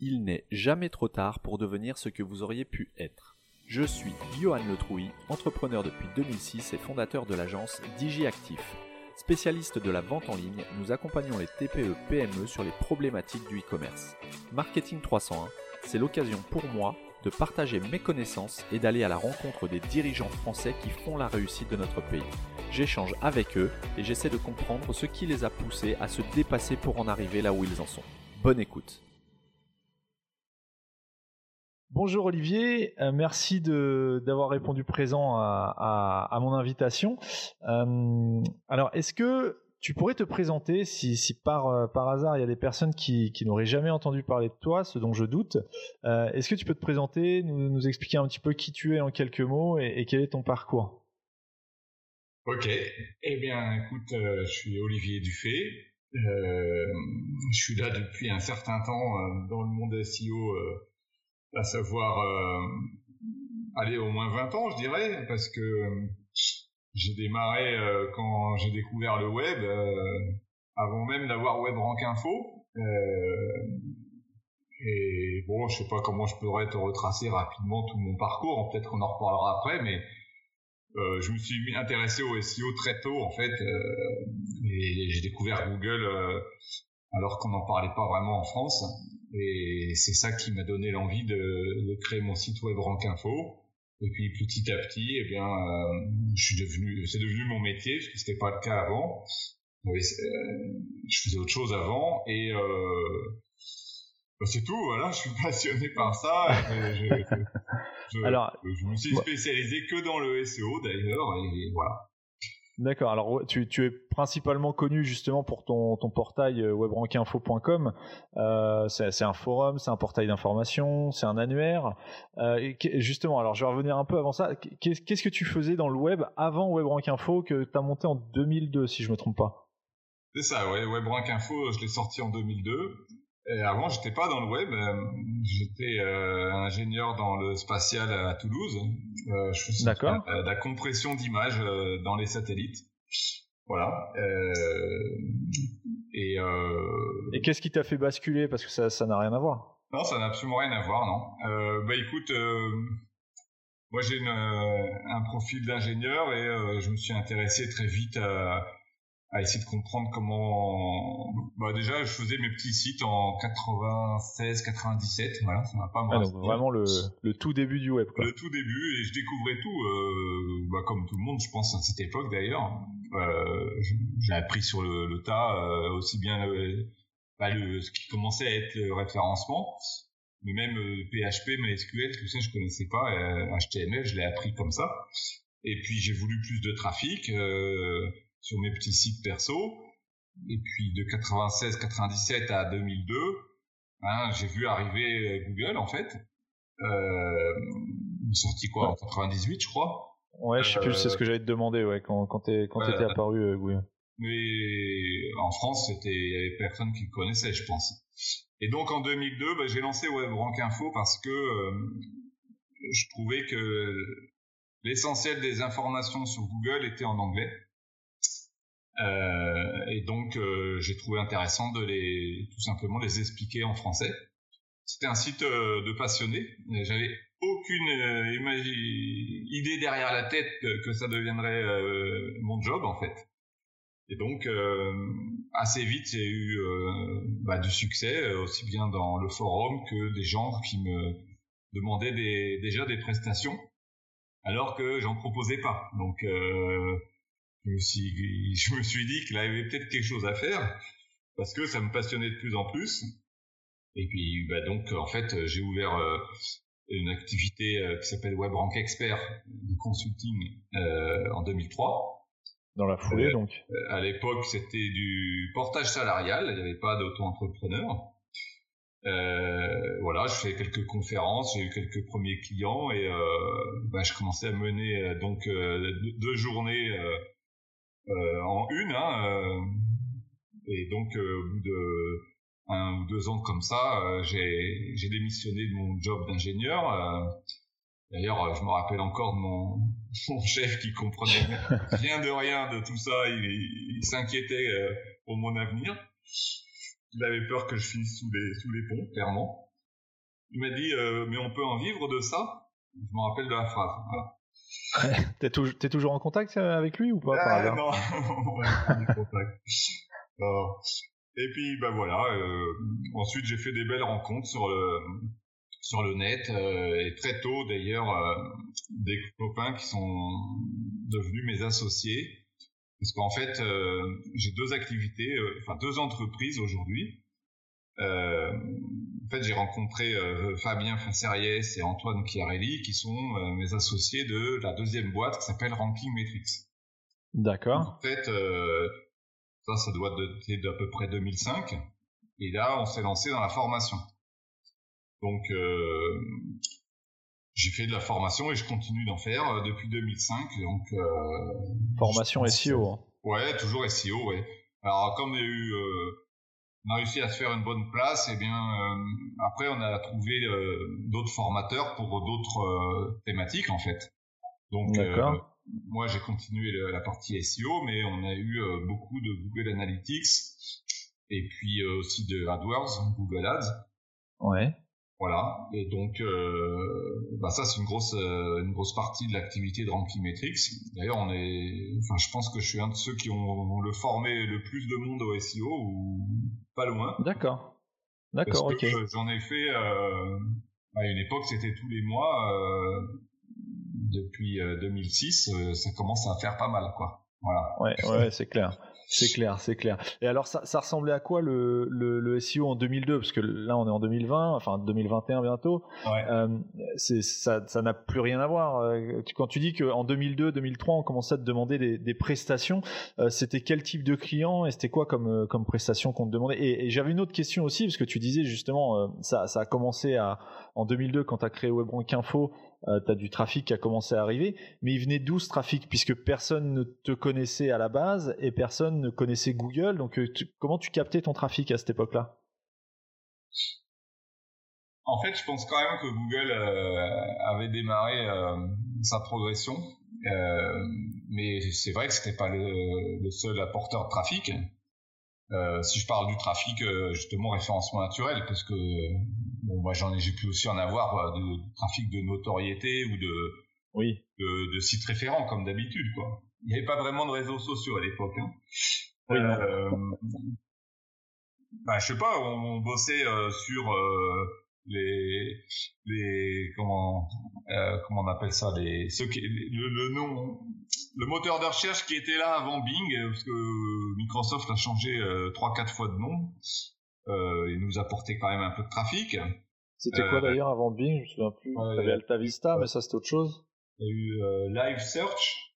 Il n'est jamais trop tard pour devenir ce que vous auriez pu être. Je suis Johan Letrouille, entrepreneur depuis 2006 et fondateur de l'agence DigiActif. Spécialiste de la vente en ligne, nous accompagnons les TPE-PME sur les problématiques du e-commerce. Marketing 301, c'est l'occasion pour moi de partager mes connaissances et d'aller à la rencontre des dirigeants français qui font la réussite de notre pays. J'échange avec eux et j'essaie de comprendre ce qui les a poussés à se dépasser pour en arriver là où ils en sont. Bonne écoute. Bonjour Olivier, euh, merci d'avoir répondu présent à, mon invitation. Euh, alors, est-ce que tu pourrais te présenter si, par, euh, par, hasard il y a des personnes qui, n'auraient jamais entendu parler de toi, ce dont je doute. est-ce que tu peux te présenter, nous, expliquer un petit peu qui tu es en quelques mots et, quel est ton parcours? Ok, eh bien écoute, je suis Olivier Dufay. je suis là depuis un certain temps dans le monde SEO à savoir euh, aller au moins 20 ans, je dirais, parce que j'ai démarré euh, quand j'ai découvert le web, euh, avant même d'avoir WebRank Info. et bon, je sais pas comment je pourrais te retracer rapidement tout mon parcours, peut-être qu'on en reparlera après, mais je me suis intéressé au SEO très tôt en fait, et j'ai découvert Google alors qu'on n'en parlait pas vraiment en France. Et c'est ça qui m'a donné l'envie de, de, créer mon site web Rank Info. Et puis petit à petit, eh bien, euh, je suis devenu, c'est devenu mon métier, parce que c'était pas le cas avant. Euh, je faisais autre chose avant, et euh, bah, c'est tout. Voilà, je suis passionné par ça. je, je, Alors, je me suis spécialisé que dans le SEO d'ailleurs, et voilà. D'accord. Alors tu, es principalement connu justement pour ton, portail euh, webrankinfo.com. Euh, c'est un forum, c'est un portail d'information, c'est un annuaire. Euh, justement, alors je vais revenir un peu avant ça. Qu'est-ce que tu faisais dans le web avant WebRankInfo que tu as monté en 2002 si je me trompe pas? C'est ça, ouais. WebRankInfo, je l'ai sorti en 2002. Et avant, j'étais pas dans le web. Euh, j'étais euh, ingénieur dans le spatial à Toulouse. Euh, je faisais de la compression d'images dans les satellites. Voilà. et et qu'est-ce qui t'a fait basculer? Parce que ça ça n'a rien à voir. Non, ça n'a absolument rien à voir, non. bah écoute, moi j'ai un profil d'ingénieur et je me suis intéressé très vite à à essayer de comprendre comment. Bah déjà, je faisais mes petits sites en 96, 97. Voilà, ça m'a pas mal. Ah, vraiment le, le, tout début du web. Quoi. Le tout début et je découvrais tout, euh, bah, comme tout le monde, je pense à cette époque d'ailleurs. Euh, j'ai appris sur le, le tas euh, aussi bien le, bah, le, ce qui commençait à être le référencement, mais même PHP, euh, MySQL, tout ça, je connaissais pas. HTML, je l'ai appris comme ça. Et puis j'ai voulu plus de trafic. Euh, sur mes petits sites perso. Et puis de 96-97 à 2002, hein, j'ai vu arriver Google en fait. Euh, sorti quoi en 98 je crois. Ouais, je sais plus, c'est ce que j'allais te demander ouais, quand, quand t'étais apparu euh, Google. Mais en France, c'était il y avait personne qui le connaissait, je pense. Et donc en 2002, bah, j'ai lancé WebRank Info parce que euh, je trouvais que l'essentiel des informations sur Google était en anglais. Euh, et donc euh, j'ai trouvé intéressant de les tout simplement les expliquer en français. C'était un site euh, de passionnés. J'avais aucune idée derrière la tête que, ça deviendrait mon job en fait. Et donc assez vite j'ai eu bah, du succès aussi bien dans le forum que des gens qui me demandaient des, déjà des prestations alors que j'en proposais pas. Donc je me suis, je me suis dit qu'il avait peut-être quelque chose à faire parce que ça me passionnait de plus en plus. Et puis, bah donc, en fait, j'ai ouvert euh, une activité euh, qui s'appelle WebRank Expert de consulting euh, en 2003. Dans la foulée, donc. À l'époque, c'était du portage salarial. Il n'y avait pas d'auto-entrepreneur. voilà, je fais quelques conférences, j'ai eu quelques premiers clients et bah, je commençais à mener donc deux journées en une. Hein, euh, et donc, euh, au bout de un ou deux ans comme ça, j'ai démissionné de mon job d'ingénieur. D'ailleurs, je me rappelle encore de mon, mon chef qui comprenait rien de rien de tout ça. Il, il s'inquiétait pour mon avenir. Il avait peur que je finisse sous les, sous les ponts, clairement. il m'a dit, mais on peut en vivre de ça? Je me rappelle de la phrase. Voilà. T'es toujours, toujours en contact avec lui ou pas par ah, Non, pas contact. Et puis, ben voilà. ensuite, j'ai fait des belles rencontres sur le sur le net et très tôt d'ailleurs des copains qui sont devenus mes associés parce qu'en fait, euh, j'ai deux activités, euh, enfin deux entreprises aujourd'hui. Euh, en fait, j'ai rencontré Fabien Finceriès et Antoine Chiarelli, qui sont mes associés de la deuxième boîte qui s'appelle Ranking Metrics. D'accord. En fait, ça, ça doit dater d'à peu près 2005. Et là, on s'est lancé dans la formation. Donc, j'ai fait de la formation et je continue d'en faire euh, depuis 2005. Donc, euh, formation SEO. Hein. Ouais, toujours SEO, ouais. Alors, comme il y a eu, euh, on a réussi à se faire une bonne place, et eh bien, après, on a trouvé d'autres formateurs pour d'autres thématiques, en fait. Donc, moi, j'ai continué la partie SEO, mais on a eu beaucoup de Google Analytics et puis aussi de AdWords, Google Ads. Ouais. Voilà. Et donc, euh, bah ça, c'est une grosse, euh, une grosse partie de l'activité de Rankimetrics. D'ailleurs, on est, enfin, je pense que je suis un de ceux qui ont, le formé le plus de monde au SEO ou pas loin. D'accord. D'accord, ok. J'en ai fait, euh, à une époque, c'était tous les mois. Euh, depuis 2006, euh, ça commence à faire pas mal, quoi. Voilà. Ouais, ouais, c'est clair. C'est clair, c'est clair. Et alors, ça, ça ressemblait à quoi le, le, le, SEO en 2002 Parce que là, on est en 2020, enfin 2021 bientôt. Ouais. Euh, ça, ça n'a plus rien à voir. Euh, quand tu dis qu'en 2002, 2003, on commençait à te demander des, des prestations, euh, c'était quel type de client et c'était quoi comme, euh, comme prestation qu'on te demandait? Et, et j'avais une autre question aussi, parce que tu disais justement, euh, ça, ça a commencé à, en 2002 quand tu as créé WebRank Info euh, tu as du trafic qui a commencé à arriver, mais il venait d'où ce trafic Puisque personne ne te connaissait à la base et personne ne connaissait Google, donc euh, comment tu captais ton trafic à cette époque-là? En fait, je pense quand même que Google euh, avait démarré sa progression, mais c'est vrai que c'était pas le, seul apporteur de trafic. Euh, si je parle du trafic, euh, justement référencement naturel, parce que bon, moi j'en ai, j'ai pu aussi en avoir euh, de, trafic de notoriété ou de, oui. de, de sites référents comme d'habitude, quoi. Il n'y avait pas vraiment de réseaux sociaux à l'époque. Hein. Oui, euh, bah, je sais pas, on, bossait sur les les comment euh, comment on appelle ça les ceux qui, le, le nom le moteur de recherche qui était là avant Bing parce que Microsoft a changé euh, trois quatre fois de nom euh, il nous apportait quand même un peu de trafic. C'était quoi euh, d'ailleurs avant Bing? Je me souviens plus. Ouais, t'avais Alta Vista mais ça c'était autre chose. Il y a eu euh, Live Search.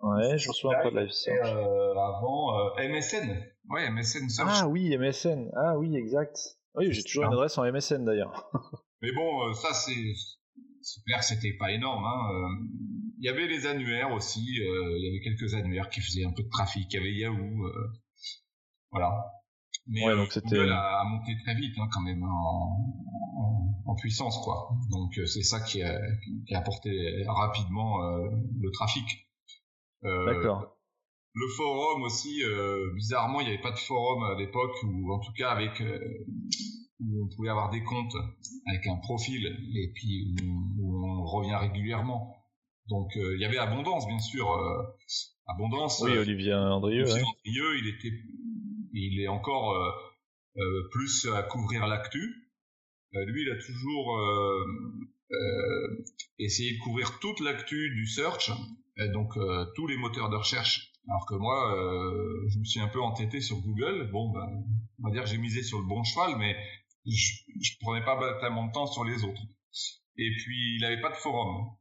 Ouais je me souviens pas de Live Search. Avant MSN ouais MSN Search. Ah oui MSN ah oui exact. Oui, j'ai toujours une adresse en MSN d'ailleurs. Mais bon, euh, ça c'est clair c'était pas énorme. Hein. Euh, il y avait les annuaires aussi, euh, il y avait quelques annuaires qui faisaient un peu de trafic. Il y avait Yahoo, voilà. Mais ouais, donc c'était a, monté très vite hein, quand même hein, en, en, puissance quoi. Donc c'est ça qui a, qui a apporté rapidement le trafic. D'accord le forum aussi, euh, bizarrement, il n'y avait pas de forum à l'époque, ou en tout cas avec euh, où on pouvait avoir des comptes avec un profil et puis où, on revient régulièrement. Donc euh, il y avait abondance, bien sûr, abondance. Oui, Olivier Andrieux. Olivier Andrieux, il était, il est encore plus à couvrir l'actu. lui, il a toujours essayé de couvrir toute l'actu du search, donc tous les moteurs de recherche alors que moi, euh, je me suis un peu entêté sur Google. Bon, ben, on va dire que j'ai misé sur le bon cheval, mais je, je prenais pas tellement de temps sur les autres. Et puis, il n'avait pas de forum.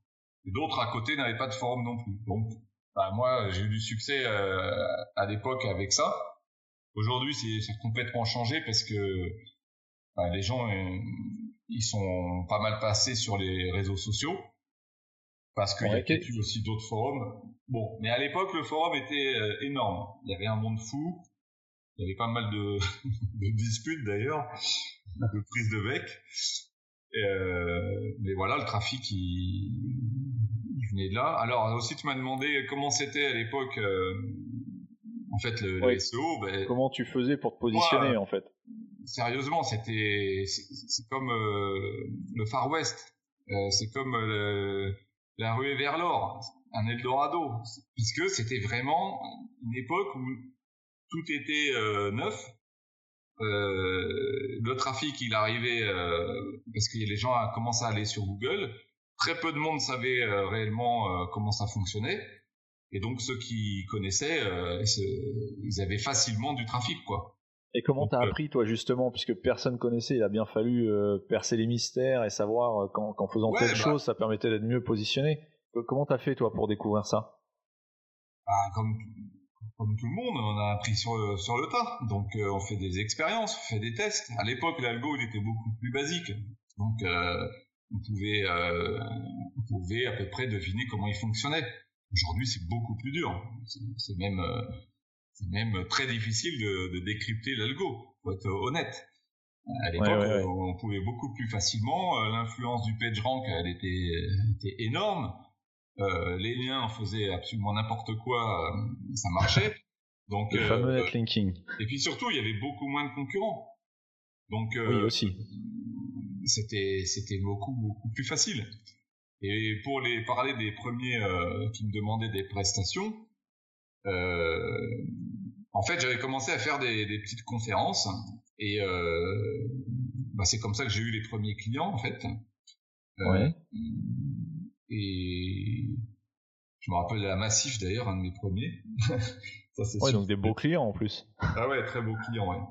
D'autres à côté n'avaient pas de forum non plus. Donc, ben, moi, j'ai eu du succès euh, à l'époque avec ça. Aujourd'hui, c'est complètement changé parce que ben, les gens, euh, ils sont pas mal passés sur les réseaux sociaux parce qu'il y a eu aussi d'autres forums. Bon, mais à l'époque, le forum était euh, énorme. Il y avait un monde fou. Il y avait pas mal de, de disputes d'ailleurs, de prises de bec. Euh, mais voilà, le trafic, il, il, venait de là. Alors aussi, tu m'as demandé comment c'était à l'époque. En fait, le, SEO. Ben, comment tu faisais pour te positionner, en fait? Sérieusement, c'était c'est comme euh, le Far West, euh, c'est comme euh, la ruée vers l'or, un Eldorado, puisque c'était vraiment une époque où tout était neuf. le trafic, il arrivait parce que les gens commencé à aller sur Google. Très peu de monde savait réellement comment ça fonctionnait. Et donc ceux qui connaissaient, ils avaient facilement du trafic, quoi. Et comment t'as appris toi justement, puisque personne connaissait, il a bien fallu euh, percer les mystères et savoir euh, qu'en faisant telle bah chose, ça permettait d'être mieux positionné. Comment t'as fait toi pour découvrir ça? Bah, comme, comme tout le monde, on a appris sur le, sur le tas. Donc euh, on fait des expériences, on fait des tests. À l'époque, l'algo il était beaucoup plus basique, donc on pouvait on pouvait à peu près deviner comment il fonctionnait. Aujourd'hui, c'est beaucoup plus dur. C'est même c'est même très difficile de, de décrypter l'algo, pour être honnête. À l'époque, on pouvait beaucoup plus facilement. Euh, l'influence du PageRank, elle était, était énorme. Euh, les liens faisaient absolument n'importe quoi, euh, ça marchait. Donc, le fameux netlinking. Et puis surtout, il y avait beaucoup moins de concurrents. Donc, oui aussi. C'était c'était beaucoup beaucoup plus facile. Et pour les parler des premiers qui me demandaient des prestations, euh, en fait, j'avais commencé à faire des, des petites conférences et euh, bah, c'est comme ça que j'ai eu les premiers clients en fait. Euh, ouais. Et je me rappelle la Massif d'ailleurs, un de mes premiers. ça, ouais, donc des beaux clients en plus. Ah ouais, très beaux clients. Ouais.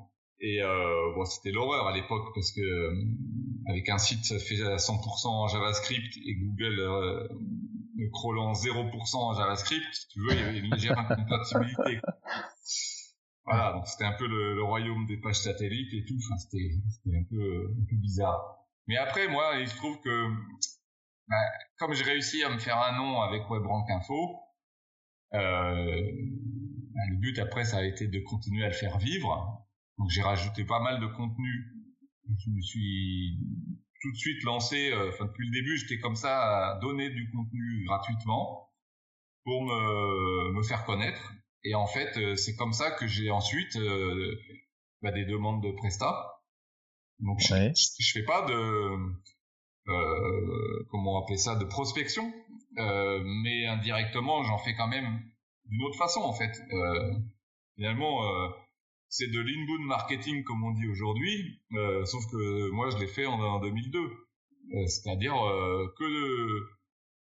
Et euh, c'était l'horreur à l'époque parce que euh, avec un site fait à 100% en JavaScript et Google euh, crawlant 0% en JavaScript, si tu veux, il y avait une légère incompatibilité. Voilà, donc c'était un peu le, royaume des pages satellites et tout. C'était un peu, un peu bizarre. Mais après, moi, il se trouve que bah, comme j'ai réussi à me faire un nom avec WebRank Info, euh, bah, le but après, ça a été de continuer à le faire vivre. Donc j'ai rajouté pas mal de contenu. Je me suis tout de suite lancé, euh, enfin depuis le début, j'étais comme ça à donner du contenu gratuitement pour me, me faire connaître. Et en fait, euh, c'est comme ça que j'ai ensuite euh, bah, des demandes de Presta. Donc je, je, fais pas de euh, comment on appelle ça de prospection, euh, mais indirectement j'en fais quand même d'une autre façon en fait. Euh, finalement, c'est de l'inbound marketing comme on dit aujourd'hui, euh, sauf que moi je l'ai fait en, en 2002. Euh, c'est-à-dire euh, que de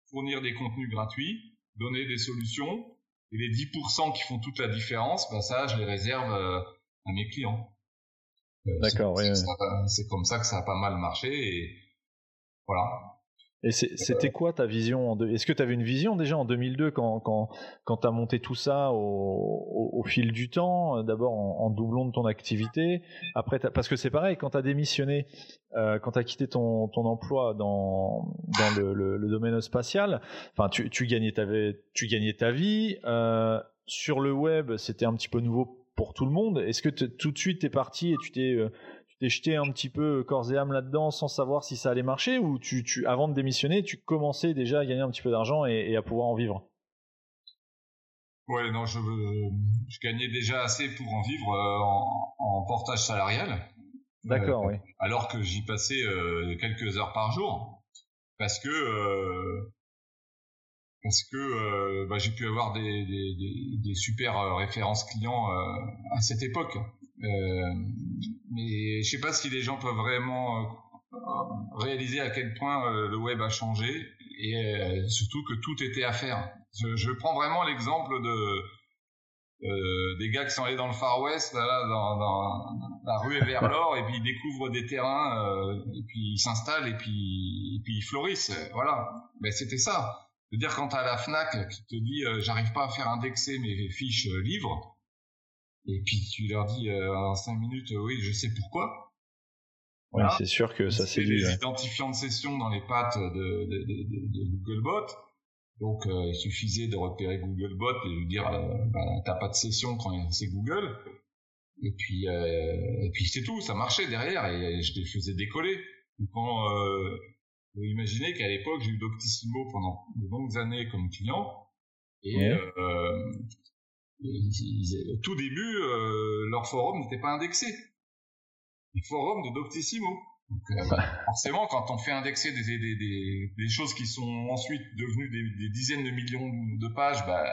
fournir des contenus gratuits, donner des solutions, et les 10% qui font toute la différence, bah ça je les réserve à mes clients. D'accord, oui. C'est comme ça que ça a pas mal marché et voilà. Et c'était quoi ta vision Est-ce que tu avais une vision déjà en 2002 quand, quand, quand tu as monté tout ça au, fil du temps D'abord en, en, doublon de ton activité, après parce que c'est pareil, quand tu as démissionné, euh, quand tu as quitté ton, ton emploi dans, dans le, domaine spatial, enfin tu, tu, gagnais ta, tu gagnais ta vie. Euh, sur le web, c'était un petit peu nouveau pour tout le monde. Est-ce que tout de suite tu es parti et tu t'es euh, t'es jeté un petit peu corps et âme là-dedans sans savoir si ça allait marcher ou tu, tu, avant de démissionner, tu commençais déjà à gagner un petit peu d'argent et, à pouvoir en vivre? Ouais, non, je, je gagnais déjà assez pour en vivre euh, en, en, portage salarial. D'accord, euh, oui. Alors que j'y passais euh, quelques heures par jour parce que parce que bah, j'ai pu avoir des, des, des, des super références clients à cette époque. Euh, mais je sais pas si les gens peuvent vraiment euh, réaliser à quel point euh, le web a changé et surtout que tout était à faire. Je, je prends vraiment l'exemple de euh, des gars qui sont allés dans le Far West, là, dans, dans, la rue et vers l'or, et puis ils découvrent des terrains, euh, et puis ils s'installent, et puis, et puis ils fleurissent. Voilà. Mais c'était ça. à dire quand t'as la Fnac qui te dit j'arrive pas à faire indexer mes fiches livres, et puis tu leur dis euh, en 5 minutes, euh, oui, je sais pourquoi. Voilà. Oui, c'est sûr que ça c'est des identifiants de session dans les pattes de, de, de, de Googlebot. Donc euh, il suffisait de repérer Googlebot et lui dire euh, bah, t'as pas de session quand c'est Google. Et puis euh, et puis c'est tout, ça marchait derrière et je les faisais décoller. Donc quand euh, vous imaginez qu'à l'époque j'ai eu Doctissimo pendant de longues années comme client et ouais. Euh, au tout début, euh, leur forum n'était pas indexé. les forums de Doctissimo. Donc, forcément, quand on fait indexer des, des, des, des, choses qui sont ensuite devenues des, dizaines de millions de pages, bah,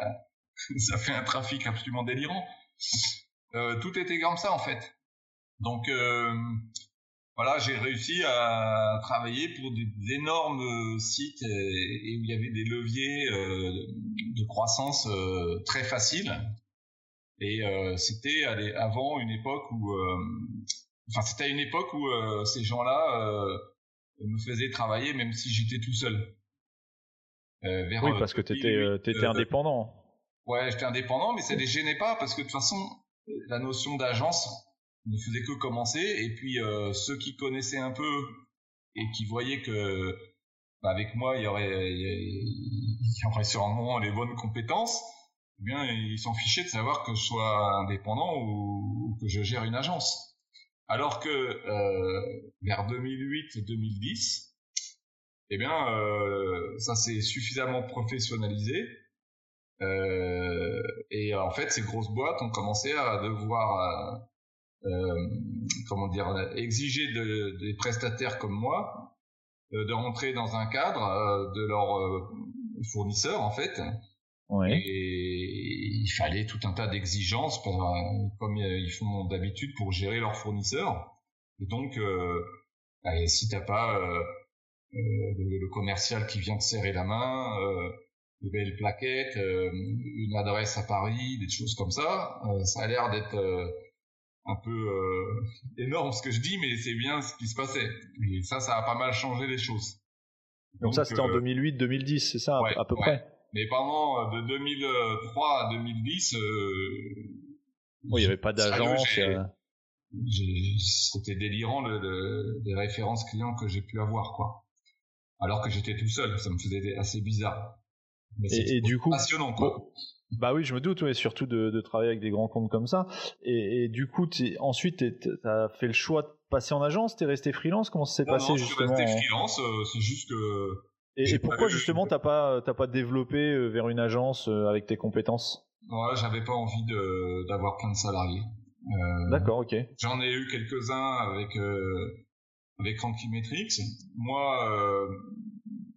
ça fait un trafic absolument délirant. Euh, tout était comme ça en fait. Donc euh, voilà, j'ai réussi à travailler pour des, énormes sites et, où il y avait des leviers euh, de croissance euh, très faciles. Et euh, c'était avant une époque où, enfin c'était à une époque où ces gens-là me faisaient travailler même si j'étais tout seul. Vers, oui, parce que tu étais, indépendant. Ouais, j'étais indépendant, mais ça les gênait pas parce que de toute façon, la notion d'agence ne faisait que commencer. Et puis euh, ceux qui connaissaient un peu et qui voyaient que bah, avec moi il y aurait il y aurait sûrement les bonnes compétences, eh bien ils s'en fichaient de savoir que je sois indépendant ou, que je gère une agence. Alors que euh, vers 2008-2010, eh bien euh, ça s'est suffisamment professionnalisé euh, et en fait, ces grosses boîtes ont commencé à devoir, euh, comment dire, exiger de, des prestataires comme moi euh, de rentrer dans un cadre de leurs fournisseurs en fait. Ouais. Et il fallait tout un tas d'exigences comme ils font d'habitude pour gérer leurs fournisseurs. Et donc, euh, bah, si t'as pas euh, le, le, commercial qui vient te serrer la main, euh, de belles plaquettes, euh, une adresse à Paris, des choses comme ça. Euh, ça a l'air d'être euh, un peu énorme ce que je dis, mais c'est bien ce qui se passait. Et ça, ça a pas mal changé les choses. Donc, ça, c'était en 2008-2010, c'est ça, à peu près? Mais pendant de 2003 à 2010... oui, il n'y avait pas d'agence. C'était délirant le, les références clients que j'ai pu avoir, quoi. Alors que j'étais tout seul, ça me faisait assez bizarre et, du coup, passionnant quoi. Bah oui, je me doute, ouais, surtout de, de, travailler avec des grands comptes comme ça. Et, et du coup, ensuite, tu as fait le choix de passer en agence, t'es resté freelance, comment ça s'est passé non, justement Je suis resté freelance, euh, c'est juste que. Et, pourquoi justement t'as pas t'as pas développé euh, vers une agence euh, avec tes compétences? Ouais, j'avais pas envie d'avoir plein de salariés. Euh, D'accord, ok. J'en ai eu quelques-uns avec euh, avec Metrics. Moi,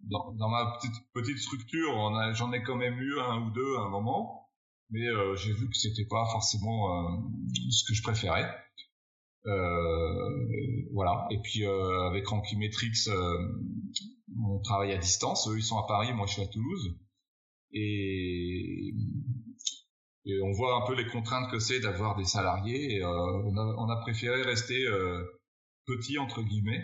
dans, ma petite, petite structure, j'en ai quand même eu un ou deux à un moment, mais euh, j'ai vu que c'était pas forcément euh, ce que je préférais. Euh, voilà. Et puis euh, avec Rankimetrix, on travaille à distance. Eux, ils sont à Paris, moi, je suis à Toulouse. Et, on voit un peu les contraintes que c'est d'avoir des salariés. Et on a, on, a, préféré rester petit entre guillemets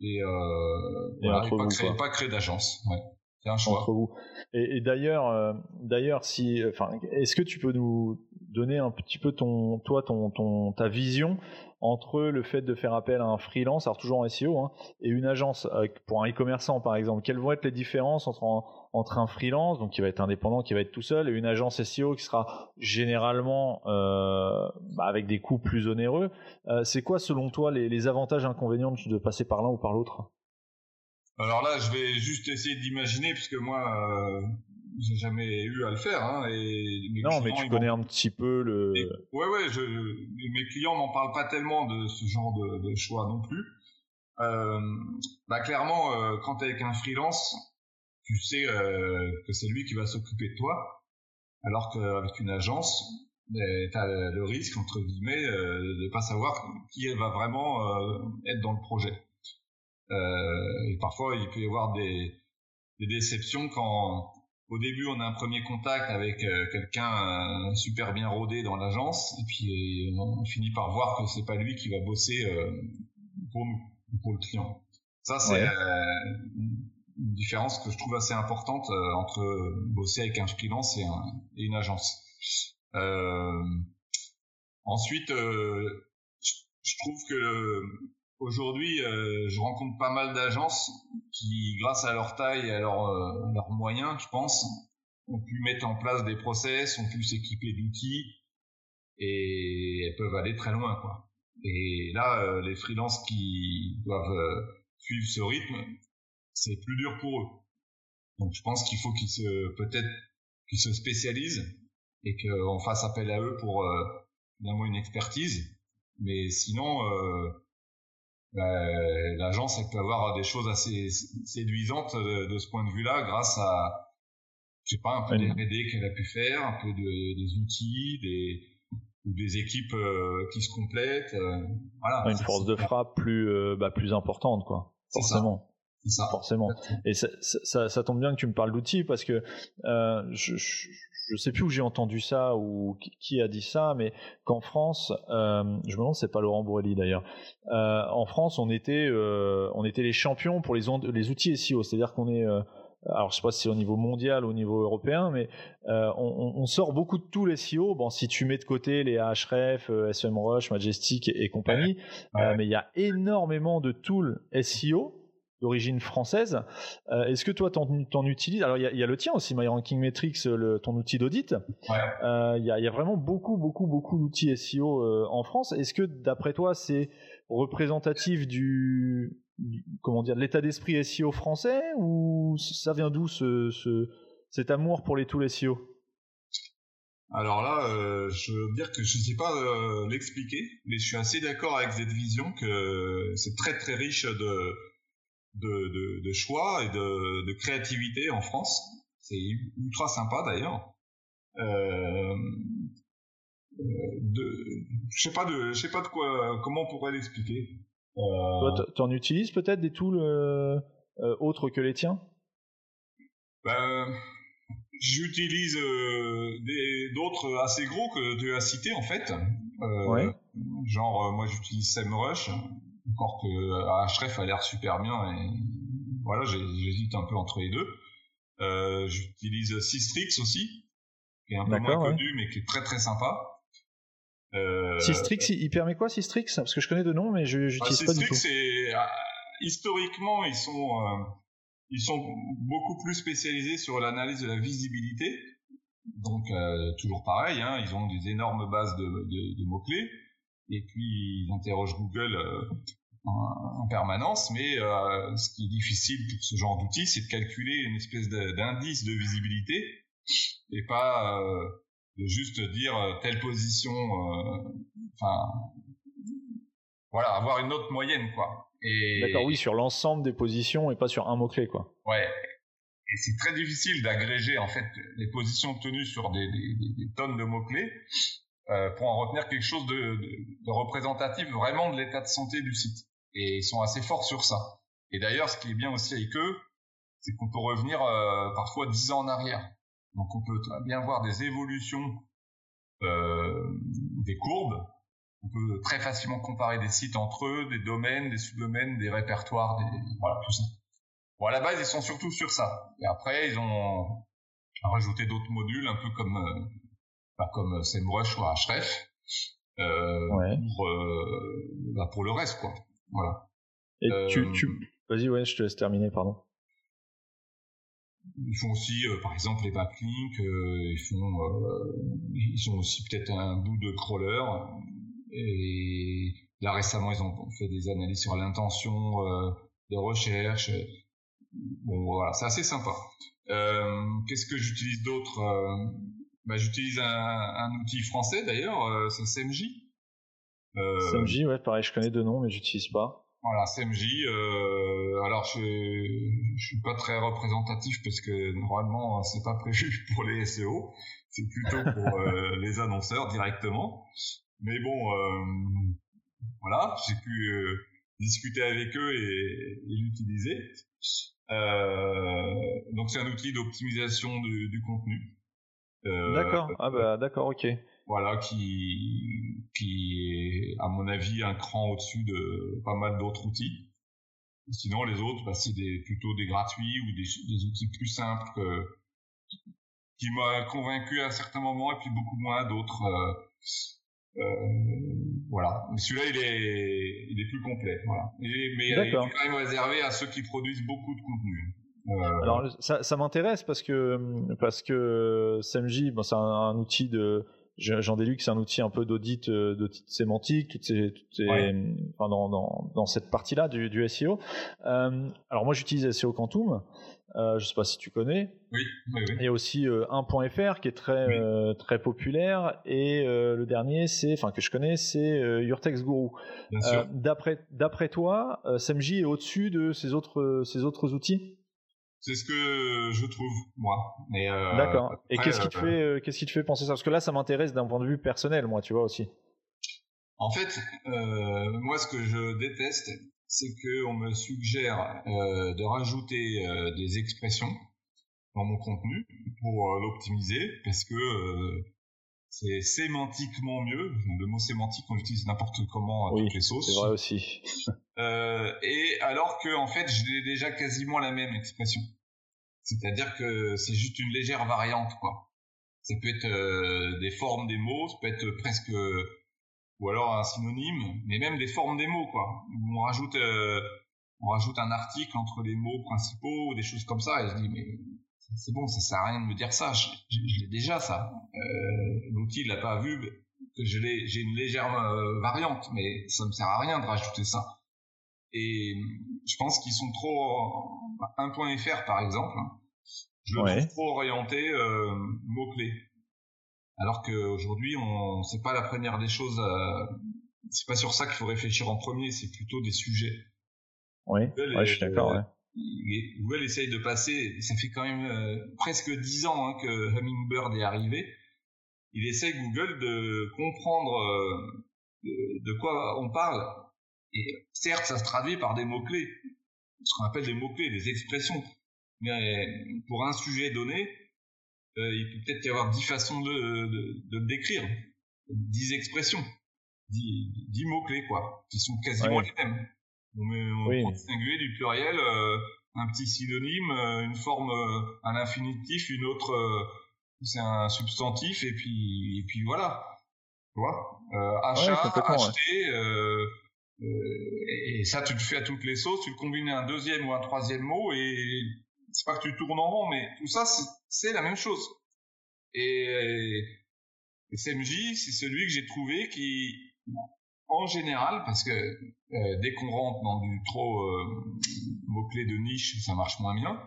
et, euh, et voilà, pas, créer, pas, créer, d'agence. Ouais. C'est un choix. Entre vous. Et, et d'ailleurs, euh, d'ailleurs, si, enfin, est-ce que tu peux nous donner un petit peu ton, toi, ton, ton, ta vision entre le fait de faire appel à un freelance, alors toujours en SEO, hein, et une agence pour un e-commerçant par exemple? Quelles vont être les différences entre un, entre un freelance, donc qui va être indépendant, qui va être tout seul, et une agence SEO qui sera généralement euh, bah, avec des coûts plus onéreux. Euh, c'est quoi selon toi les, les avantages et inconvénients de passer par l'un ou par l'autre? Alors là, je vais juste essayer d'imaginer, puisque moi, euh, j'ai jamais eu à le faire. Hein, et non, mais tu connais un petit peu le. ouais, ouais. Je, mes clients m'en parlent pas tellement de ce genre de, de choix non plus. Euh, bah clairement, euh, quand t'es avec un freelance, tu sais euh, que c'est lui qui va s'occuper de toi, alors qu'avec une agence, ben, tu as le risque entre guillemets euh, de pas savoir qui va vraiment euh, être dans le projet. Euh, et parfois, il peut y avoir des, des déceptions quand au début on a un premier contact avec quelqu'un super bien rodé dans l'agence et puis on finit par voir que c'est pas lui qui va bosser pour nous pour le client ça c'est une différence que je trouve assez importante entre bosser avec un freelance et, un, et une agence. Euh, ensuite, euh, je, trouve que aujourd'hui, je rencontre pas mal d'agences qui, grâce à leur taille et à leurs moyens, je pense, ont pu mettre en place des process, ont pu s'équiper d'outils et elles peuvent aller très loin, quoi. Et là, les freelances qui doivent suivre ce rythme, c'est plus dur pour eux. Donc je pense qu'il faut qu'ils se peut-être qu'ils se spécialisent et qu'on fasse appel à eux pour euh, finalement une expertise. Mais sinon, bah, l'agence elle peut avoir des choses assez séduisantes de, ce point de vue-là grâce à je sais pas un peu des R&D qu'elle a pu faire un peu de, des outils des ou des équipes euh, qui se complètent euh, voilà. Une force de frappe plus euh, bah, plus importante quoi forcément ça. forcément et ça, ça, ça, tombe bien que tu me parles d'outils parce que je, je je sais plus où j'ai entendu ça ou qui a dit ça, mais qu'en France, euh, je me demande c'est pas Laurent Bourrelli d'ailleurs. Euh, en France, on était, euh, on était les champions pour les, les outils SEO, c'est-à-dire qu'on est, alors je sais pas si c'est au niveau mondial ou au niveau européen, mais on, sort beaucoup de tous les SEO. Bon, si tu mets de côté les Ahref, SEMrush, Majestic et, compagnie, mais il y a énormément de tools SEO d'origine française. Euh, est-ce que toi, t'en, utilises? Alors, il y, a le tien aussi, My Ranking Metrics, le, ton outil d'audit. Euh, il y, a, vraiment beaucoup, beaucoup, beaucoup d'outils SEO euh, en France. Est-ce que, d'après toi, c'est représentatif du, comment dire, de l'état d'esprit SEO français ou ça vient d'où ce, cet amour pour les tools SEO alors là, je veux dire que je ne sais pas l'expliquer, mais je suis assez d'accord avec cette vision que c'est très très riche de, de, de, de, choix et de, de, créativité en France. C'est ultra sympa d'ailleurs. Euh, de, je sais pas de, je sais pas de quoi, comment on pourrait l'expliquer. Euh... Toi, t'en utilises peut-être des tools euh, euh, autres que les tiens? Ben, J'utilise d'autres assez gros que tu as cité en fait. Ouais. Genre, moi j'utilise SEMrush, encore que Href a l'air super bien et voilà, j'hésite un peu entre les deux. Euh, J'utilise Systrix aussi, qui est un peu moins connu mais qui est très très sympa. Euh, Systrix, il permet quoi Systrix Parce que je connais de nom mais je n'utilise bah, pas du tout. c'est ah, historiquement ils sont euh, ils sont beaucoup plus spécialisés sur l'analyse de la visibilité. Donc euh, toujours pareil, hein, ils ont des énormes bases de, de, de mots clés et puis ils interrogent Google euh, en, permanence, mais euh, ce qui est difficile pour ce genre d'outil, c'est de calculer une espèce d'indice de visibilité et pas euh, de juste dire telle position, enfin voilà, avoir une autre moyenne quoi. D'accord, oui, sur l'ensemble des positions et pas sur un mot clé quoi. Ouais. Et c'est très difficile d'agréger en fait les positions obtenues sur des, des, des tonnes de mots clés euh, pour en retenir quelque chose de, de, représentatif vraiment de l'état de santé du site. Et ils sont assez forts sur ça. Et d'ailleurs, ce qui est bien aussi avec eux, c'est qu'on peut revenir euh, parfois dix ans en arrière. Donc on peut bien voir des évolutions euh, des courbes. On peut très facilement comparer des sites entre eux, des domaines, des sous-domaines, des répertoires, des, voilà tout ça. Bon, à la base, ils sont surtout sur ça. Et après, ils ont rajouté d'autres modules, un peu comme euh, pas comme SEMrush ou Href, euh, pour, euh, bah pour le reste, quoi. Voilà. Et tu, euh, tu... Vas-y, ouais, je te laisse terminer, pardon. Ils font aussi, euh, par exemple, les backlinks. Euh, ils font, ils ont aussi peut-être un bout de crawler. Et là récemment, ils ont fait des analyses sur l'intention de recherche. Bon, voilà, c'est assez sympa. Qu'est-ce que j'utilise d'autre bah, j'utilise un, un, outil français d'ailleurs, euh, c'est CMJ. Euh, CMJ, ouais, pareil, je connais deux noms, mais j'utilise pas. Voilà, CMJ. Euh, alors, je, je suis pas très représentatif parce que normalement, c'est pas prévu pour les SEO, c'est plutôt pour euh, les annonceurs directement. Mais bon, euh, voilà, j'ai pu euh, discuter avec eux et, et l'utiliser. donc, c'est un outil d'optimisation du, du contenu. Euh, d'accord. Ah bah d'accord, ok. Voilà, qui qui est à mon avis un cran au-dessus de pas mal d'autres outils. Sinon, les autres, bah, c'est des, plutôt des gratuits ou des, des outils plus simples que, qui m'ont convaincu à certains moments et puis beaucoup moins à d'autres. Euh, euh, voilà. Mais celui-là, il est, il est plus complet. Voilà. Et, mais il est quand même réservé à ceux qui produisent beaucoup de contenu. Alors ça, ça m'intéresse parce que parce que SMJ, bon, c'est un, outil de j'en déduis que c'est un outil un peu d'audit sémantique, toutes ces, enfin, dans, dans, dans, cette partie-là du, du, SEO. alors moi j'utilise SEO Quantum. Euh, je ne sais pas si tu connais. Oui, oui, oui. Il y a aussi euh, 1.fr qui est très euh, très populaire et euh, le dernier c'est enfin que je connais c'est Your Text Guru. d'après d'après toi, SMJ est au-dessus de ces autres ces autres outils? C'est ce que je trouve moi. Mais D'accord. Et qu'est-ce qui te fait qu'est-ce qui te fait penser ça? Parce que là ça m'intéresse d'un point de vue personnel moi, tu vois aussi. En fait, moi ce que je déteste, c'est qu'on me suggère euh, de rajouter euh, des expressions dans mon contenu pour euh, l'optimiser parce que c'est sémantiquement mieux. Le mot sémantique, on l'utilise n'importe comment à toutes les sauces. C'est vrai aussi. et alors que en fait, j'ai déjà quasiment la même expression. C'est-à-dire que c'est juste une légère variante, quoi. Ça peut être des formes des mots, ça peut être presque ou alors un synonyme, mais même des formes des mots, quoi. On rajoute, euh, on rajoute un article entre les mots principaux ou des choses comme ça, et je dis, mais c'est bon, ça sert à rien de me dire ça, j'ai déjà ça. Euh, L'outil l'a pas vu, que je l'ai, j'ai une légère euh, variante, mais ça me sert à rien de rajouter ça. Et je pense qu'ils sont trop, un point .fr par exemple, hein. je le trouve trop orienté euh, mots-clés. Alors qu'aujourd'hui, on c'est pas la première des choses. Euh, c'est pas sur ça qu'il faut réfléchir en premier, c'est plutôt des sujets. Oui, je suis d'accord. Ouais. Google essaye de passer. Ça fait quand même euh, presque dix ans hein, que Hummingbird est arrivé. Il essaye Google de comprendre euh, de, quoi on parle. Et certes, ça se traduit par des mots clés, ce qu'on appelle des mots clés, des expressions. Mais pour un sujet donné, euh, il peut peut-être y avoir dix façons de, de, de le décrire, dix expressions, dix, mots-clés, quoi, qui sont quasiment les mêmes. On, met, on oui. prend singulier, du pluriel, euh, un petit synonyme, euh, une forme, un infinitif, une autre, c'est un substantif, et puis, et puis voilà. Tu vois achat, acheter, et ça, tu le fais à toutes les sauces, tu le combines à un deuxième ou un troisième mot, et c'est pas que tu tournes en rond, mais tout ça, c'est la même chose. Et, et SMJ, c'est celui que j'ai trouvé qui, en général, parce que euh, dès qu'on rentre dans du trop euh, mots-clés de niche, ça marche moins bien,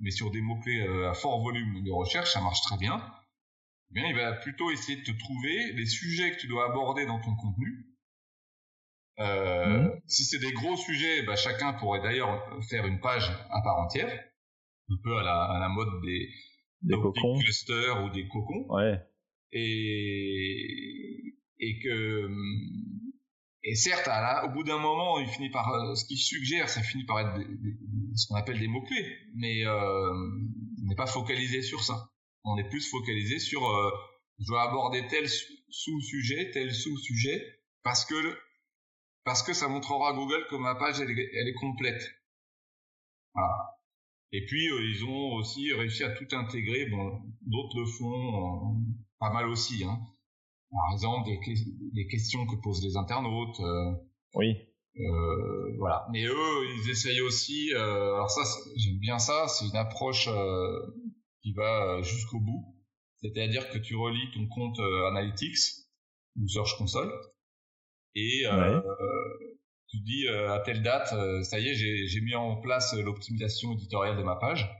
mais sur des mots-clés euh, à fort volume de recherche, ça marche très bien. Eh bien, il va plutôt essayer de te trouver les sujets que tu dois aborder dans ton contenu. Euh, mmh. Si c'est des gros sujets, bah, chacun pourrait d'ailleurs faire une page à part entière un peu à la, à la mode des, des, cocons. clusters ou des cocons. Ouais. Et, et que, et certes, au bout d'un moment, il finit par, euh, ce qu'il suggère, ça finit par être ce qu'on appelle des mots-clés, mais euh, on n'est pas focalisé sur ça. On est plus focalisé sur, euh, je dois aborder tel sous-sujet, tel sous-sujet, parce que, parce que ça montrera à Google que ma page, elle, elle est complète. Voilà. Et puis euh, ils ont aussi réussi à tout intégrer. Bon, d'autres le font euh, pas mal aussi. Hein. Par exemple, des, des, questions que posent les internautes. Euh, oui. Euh, voilà. Mais eux, ils essayent aussi. alors ça, j'aime bien ça. C'est une approche qui va jusqu'au bout. C'est-à-dire que tu relis ton compte Analytics ou Search Console et ouais tu dis euh, à telle date, euh, ça y est, j'ai mis en place l'optimisation éditoriale de ma page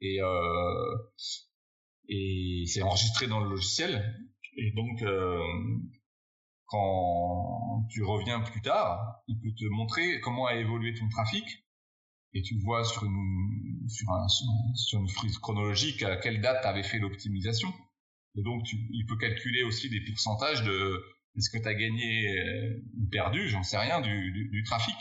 et euh, et c'est enregistré dans le logiciel. Et donc quand tu reviens plus tard, il peut te montrer comment a évolué ton trafic et tu vois sur une sur, un, sur une frise chronologique à quelle date tu avais fait l'optimisation. Et donc tu, il peut calculer aussi des pourcentages de est-ce que tu as gagné euh, ou perdu, j'en sais rien, du, du, du trafic.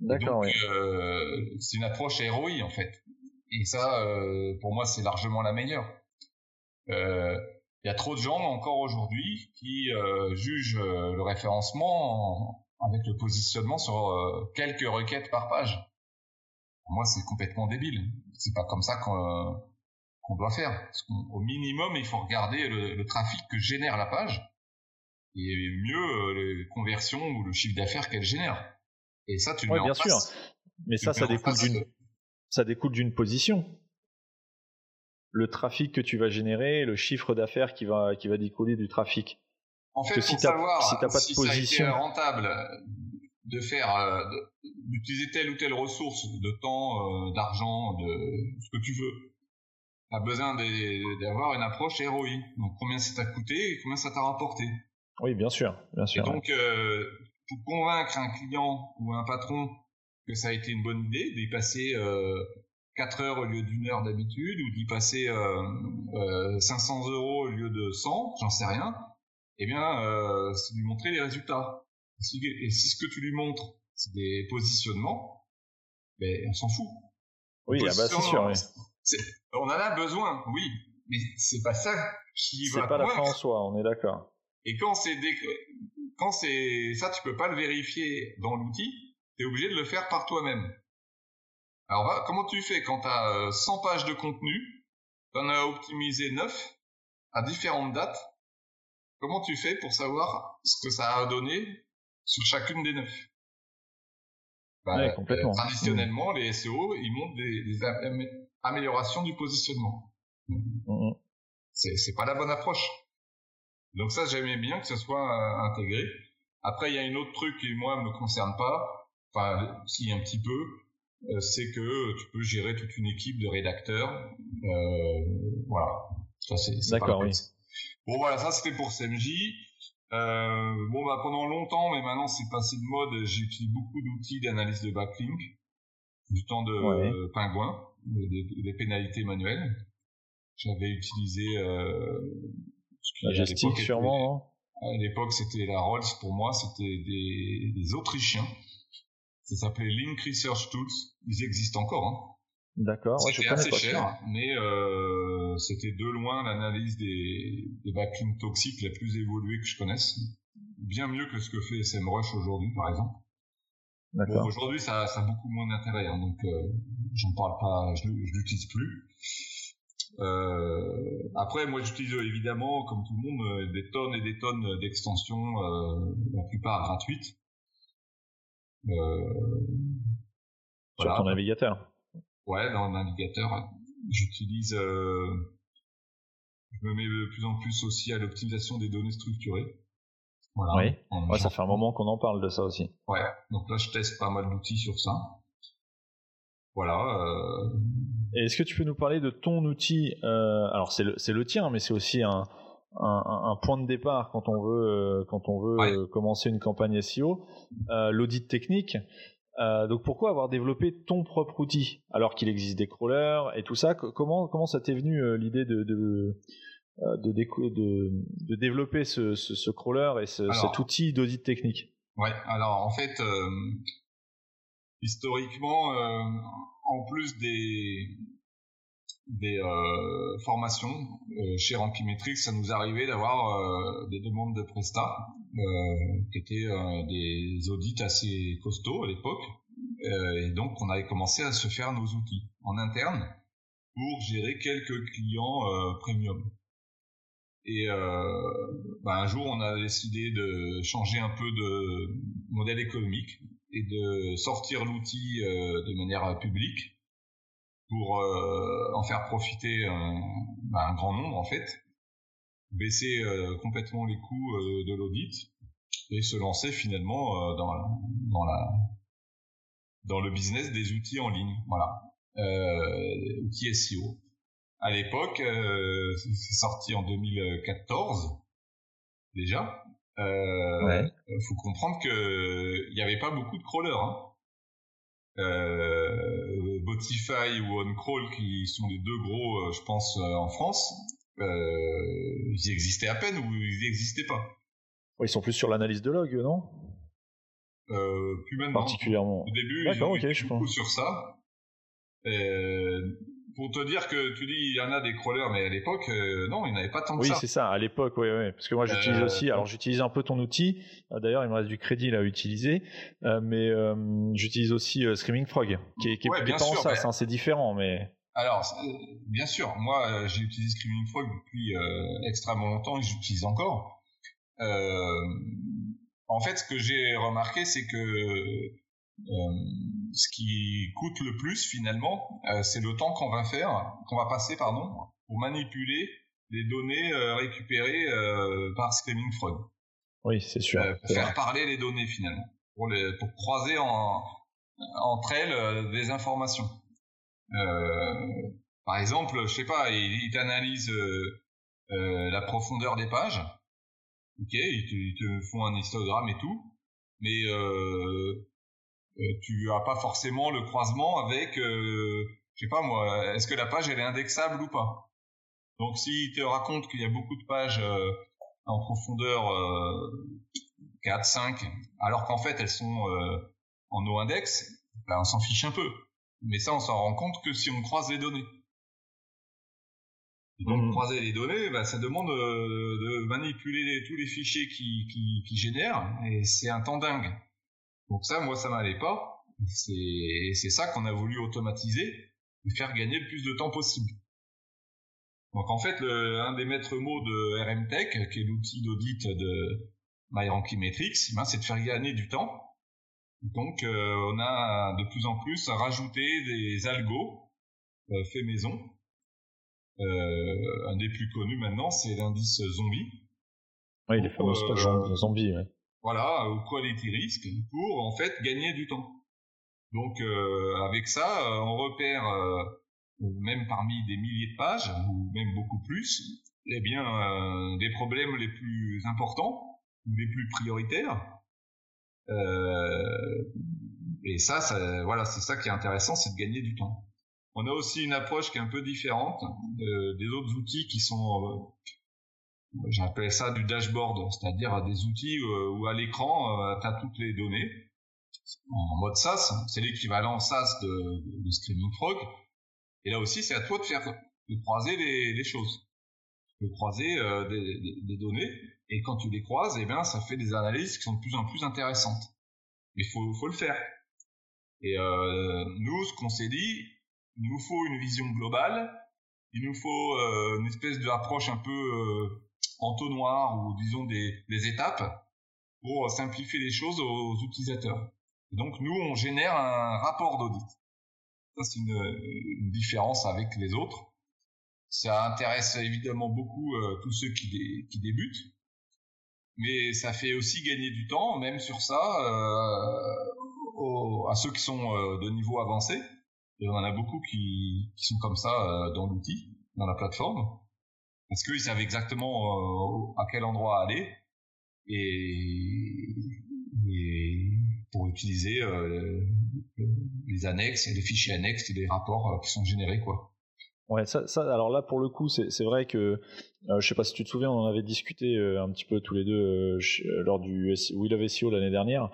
D'accord, oui. Euh, c'est une approche ROI en fait. Et ça, euh, pour moi, c'est largement la meilleure. Il euh, y a trop de gens encore aujourd'hui qui euh, jugent le référencement avec le positionnement sur quelques requêtes par page. Pour moi, c'est complètement débile. C'est pas comme ça qu'on doit faire. Au minimum, il faut regarder le, le trafic que génère la page et mieux euh, les conversions ou le chiffre d'affaires qu'elle génère. Et ça, tu le ouais, mets bien sûr. Mais ça, ça découle d'une, ça découle d'une position. Le trafic que tu vas générer, le chiffre d'affaires qui va, qui va découler du trafic. En fait, pour si savoir si, pas de position... ça a été rentable de faire, euh, d'utiliser telle ou telle ressource de temps, euh, d'argent, de ce que tu veux, tu as besoin d'avoir une approche ROI. Donc combien ça t'a coûté et combien ça t'a rapporté. Oui, bien sûr, bien sûr. Et donc, euh, pour convaincre un client ou un patron que ça a été une bonne idée d'y passer euh, 4 heures au lieu d'une heure d'habitude ou d'y passer euh, 500 euh, euros au lieu de 100, j'en sais rien, eh bien, euh, c'est lui montrer les résultats. Et si ce que tu lui montres, c'est des positionnements, ben, on s'en fout. Oui, ah bah, c'est sûr. On en a besoin, oui, mais c'est pas ça qui va. C'est pas la fin en soi, on est d'accord. Et quand c'est quand c'est ça, tu peux pas le vérifier dans l'outil. Tu es obligé de le faire par toi-même. Alors, comment tu fais quand tu as 100 pages de contenu, tu en as optimisé 9 à différentes dates Comment tu fais pour savoir ce que ça a donné sur chacune des 9 bah, complètement. Euh, traditionnellement, les SEO, ils montrent des, améliorations du positionnement. Mm-hmm. C'est pas la bonne approche. Donc ça, j'aimais bien que ce soit euh, intégré. Après, il y a une autre truc qui, moi, me concerne pas. Enfin, si, un petit peu. Euh, c'est que tu peux gérer toute une équipe de rédacteurs. Euh, voilà. Ça, c'est, D'accord, oui. Bon, voilà, ça, c'était pour CMJ. Euh, bon, bah, pendant longtemps, mais maintenant, c'est passé de mode. J'ai utilisé beaucoup d'outils d'analyse de backlink. Du temps de pingouin, des, pénalités manuelles. J'avais utilisé, euh, la gestique sûrement, À l'époque, c'était la Rolls pour moi, c'était des, des Autrichiens. Ça s'appelait Link Research Tools. Ils existent encore. Hein. D'accord. Ouais, c'était assez cher, mais euh, c'était de loin l'analyse des, des backlinks toxiques la plus évoluée que je connaisse. Bien mieux que ce que fait SMrush aujourd'hui, par exemple. Bon, aujourd'hui, ça, ça a beaucoup moins d'intérêt, hein, donc euh, j'en parle pas, je, je l'utilise plus. Euh, après, moi, j'utilise évidemment, comme tout le monde, euh, des tonnes et des tonnes d'extensions, euh, la plupart gratuites. Euh, Sur ton navigateur. Ouais, dans le navigateur, j'utilise. Euh, je me mets de plus en plus aussi à l'optimisation des données structurées. Voilà. Oui. Ouais, ça fait un moment qu'on en parle de ça aussi. Ouais. Donc là, je teste pas mal d'outils sur ça. Voilà. Euh... Est-ce que tu peux nous parler de ton outil euh, Alors c'est le, le tien, mais c'est aussi un, un, un, point de départ quand on veut euh, quand on veut euh, commencer une campagne SEO, euh, l'audit technique. Euh, donc pourquoi avoir développé ton propre outil alors qu'il existe des crawlers et tout ça? Comment comment ça t'est venu l'idée de de, de, de, de, développer ce, ce, ce crawler et ce, cet outil d'audit technique? Ouais, alors en fait, historiquement, en plus des, des euh, formations euh, chez Rankimetrix, ça nous arrivait d'avoir euh, des demandes de prestat qui étaient des audits assez costauds à l'époque. et donc, on avait commencé à se faire nos outils en interne pour gérer quelques clients premium. Et bah, un jour, on a décidé de changer un peu de modèle économique et de sortir l'outil de manière publique pour euh, en faire profiter un, bah, un, grand nombre en fait, baisser euh, complètement les coûts euh, de l'audit et se lancer finalement dans, dans, la, dans le business des outils en ligne, voilà, outils SEO. À l'époque, c'est sorti en 2014 déjà. Euh, ouais. faut comprendre que il n'y avait pas beaucoup de crawlers. Hein euh, Botify ou OnCrawl, qui sont les deux gros, euh, je pense, euh, en France, ils existaient à peine ou ils n'existaient pas. ils sont plus sur l'analyse de log, non? Plus maintenant. Particulièrement. Au début, ils ont okay, beaucoup sur ça. Euh, pour te dire que tu dis il y en a des crawlers, mais à l'époque, euh, non, il n'y en avait pas tant que ça. Oui, c'est ça, à l'époque, oui, oui. Parce que moi, j'utilise euh, aussi, alors j'utilise un peu ton outil. Euh, d'ailleurs, il me reste du crédit là à utiliser, mais j'utilise aussi Screaming Frog, qui est, qui est pas en ça, c'est différent, mais. Alors, bien sûr, moi, j'ai utilisé Screaming Frog depuis extrêmement longtemps et j'utilise encore. en fait, ce que j'ai remarqué, c'est que euh, ce qui coûte le plus finalement, euh, c'est le temps qu'on va faire, qu'on va passer pardon, pour manipuler les données récupérées par Screaming Frog. Oui, c'est sûr. faire parler les données finalement, pour, les, pour croiser en, entre elles des informations. par exemple, je sais pas, il, il t'analyse la profondeur des pages. Ok, ils te, font un histogramme et tout, mais euh, tu as pas forcément le croisement avec, euh, je sais pas moi, est-ce que la page elle est indexable ou pas? Donc s'il te raconte qu'il y a beaucoup de pages euh, en profondeur 4, euh, 5, alors qu'en fait elles sont en no-index, ben on s'en fiche un peu. Mais ça on s'en rend compte que si on croise les données. donc mmh. croiser les données, ben, ça demande de manipuler tous les fichiers qui, qui, qui génèrent, et c'est un temps dingue. Donc ça, moi, ça m'allait pas. C'est ça qu'on a voulu automatiser et faire gagner le plus de temps possible. Donc en fait, le, un des maîtres mots de RMTech, qui est l'outil d'audit de MyRankimetrics, ben, c'est de faire gagner du temps. Donc euh, on a de plus en plus rajouté des algos euh, faits maison. Euh, un des plus connus maintenant, c'est l'indice zombie. Oui, les fameux euh, zombies. Ouais voilà, au quality risk pour en fait gagner du temps. Donc euh, avec ça, euh, on repère euh, même parmi des milliers de pages ou même beaucoup plus, eh bien des problèmes les plus importants ou les plus prioritaires. et ça, ça voilà, c'est ça qui est intéressant, c'est de gagner du temps. On a aussi une approche qui est un peu différente des autres outils qui sont J'appelle ça du dashboard, c'est-à-dire des outils euh, où à l'écran, euh, tu as toutes les données en mode SaaS. C'est l'équivalent SaaS de, de Screaming Frog. Et là aussi, c'est à toi de faire, de croiser les, choses, de croiser euh, des, données. Et quand tu les croises, eh bien, ça fait des analyses qui sont de plus en plus intéressantes. Mais faut, faut le faire. Et nous, ce qu'on s'est dit, il nous faut une vision globale. Il nous faut une espèce d'approche un peu entonnoir ou disons des, étapes pour simplifier les choses aux, utilisateurs. donc nous, on génère un rapport d'audit. Ça, c'est une, différence avec les autres. Ça intéresse évidemment beaucoup euh, tous ceux qui, débutent, mais ça fait aussi gagner du temps, même sur ça, euh, à ceux qui sont euh, de niveau avancé. Il y en a beaucoup qui, sont comme ça dans l'outil, dans la plateforme parce qu'ils savent exactement euh, à quel endroit aller et, pour utiliser euh, les annexes les fichiers annexes et les rapports euh, qui sont générés quoi. Ouais, ça, alors là pour le coup, c'est vrai que euh, je sais pas si tu te souviens, on en avait discuté un petit peu tous les deux lors du Wheel of SEO l'année dernière,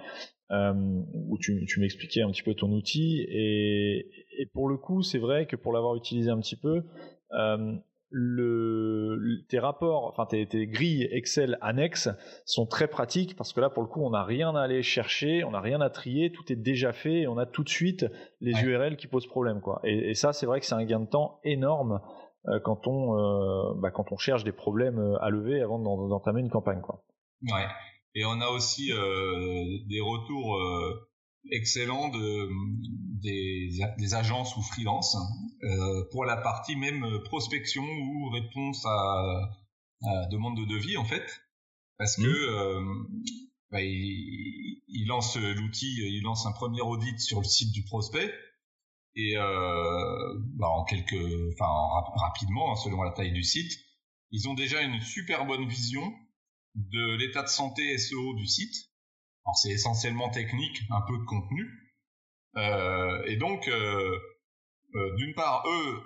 où tu, m'expliquais un petit peu ton outil et pour le coup, c'est vrai que pour l'avoir utilisé un petit peu, le, tes rapports, enfin tes, tes, grilles Excel annexes sont très pratiques parce que là, pour le coup, on n'a rien à aller chercher, on n'a rien à trier, tout est déjà fait et on a tout de suite les URL qui posent problème, quoi. Et, ça, c'est vrai que c'est un gain de temps énorme euh, quand on euh, bah, quand on cherche des problèmes euh, à lever avant d'entamer une campagne, quoi. Ouais. Et on a aussi des retours excellent de, des, des agences ou freelance euh, pour la partie même prospection ou réponse à, à demande de devis en fait. Parce que mmh. euh, bah, il, il, lance l'outil il lance un premier audit sur le site du prospect. Et euh, bah, en quelques enfin rapidement hein, selon la taille du site ils ont déjà une super bonne vision de l'état de santé SEO du site c'est essentiellement technique, un peu de contenu. Euh, et donc, euh, euh, d'une part, eux,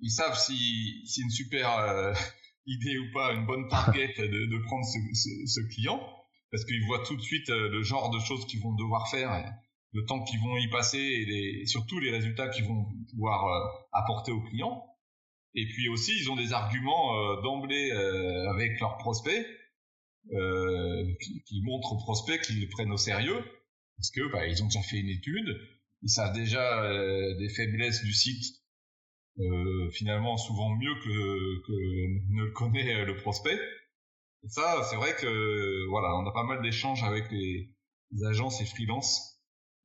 ils savent si c'est une super idée ou pas, une bonne target de, prendre ce, client, parce qu'ils voient tout de suite le genre de choses qu'ils vont devoir faire, le temps qu'ils vont y passer et, surtout les résultats qu'ils vont pouvoir apporter aux clients. Et puis aussi, ils ont des arguments d'emblée avec leurs prospects qui, qui, montrent aux prospects qu'ils le prennent au sérieux, parce que bah, ils ont déjà fait une étude, ils savent déjà euh, des faiblesses du site, euh, finalement souvent mieux que, que ne le connaît le prospect. Et ça, c'est vrai que voilà, on a pas mal d'échanges avec les, les, agences et freelance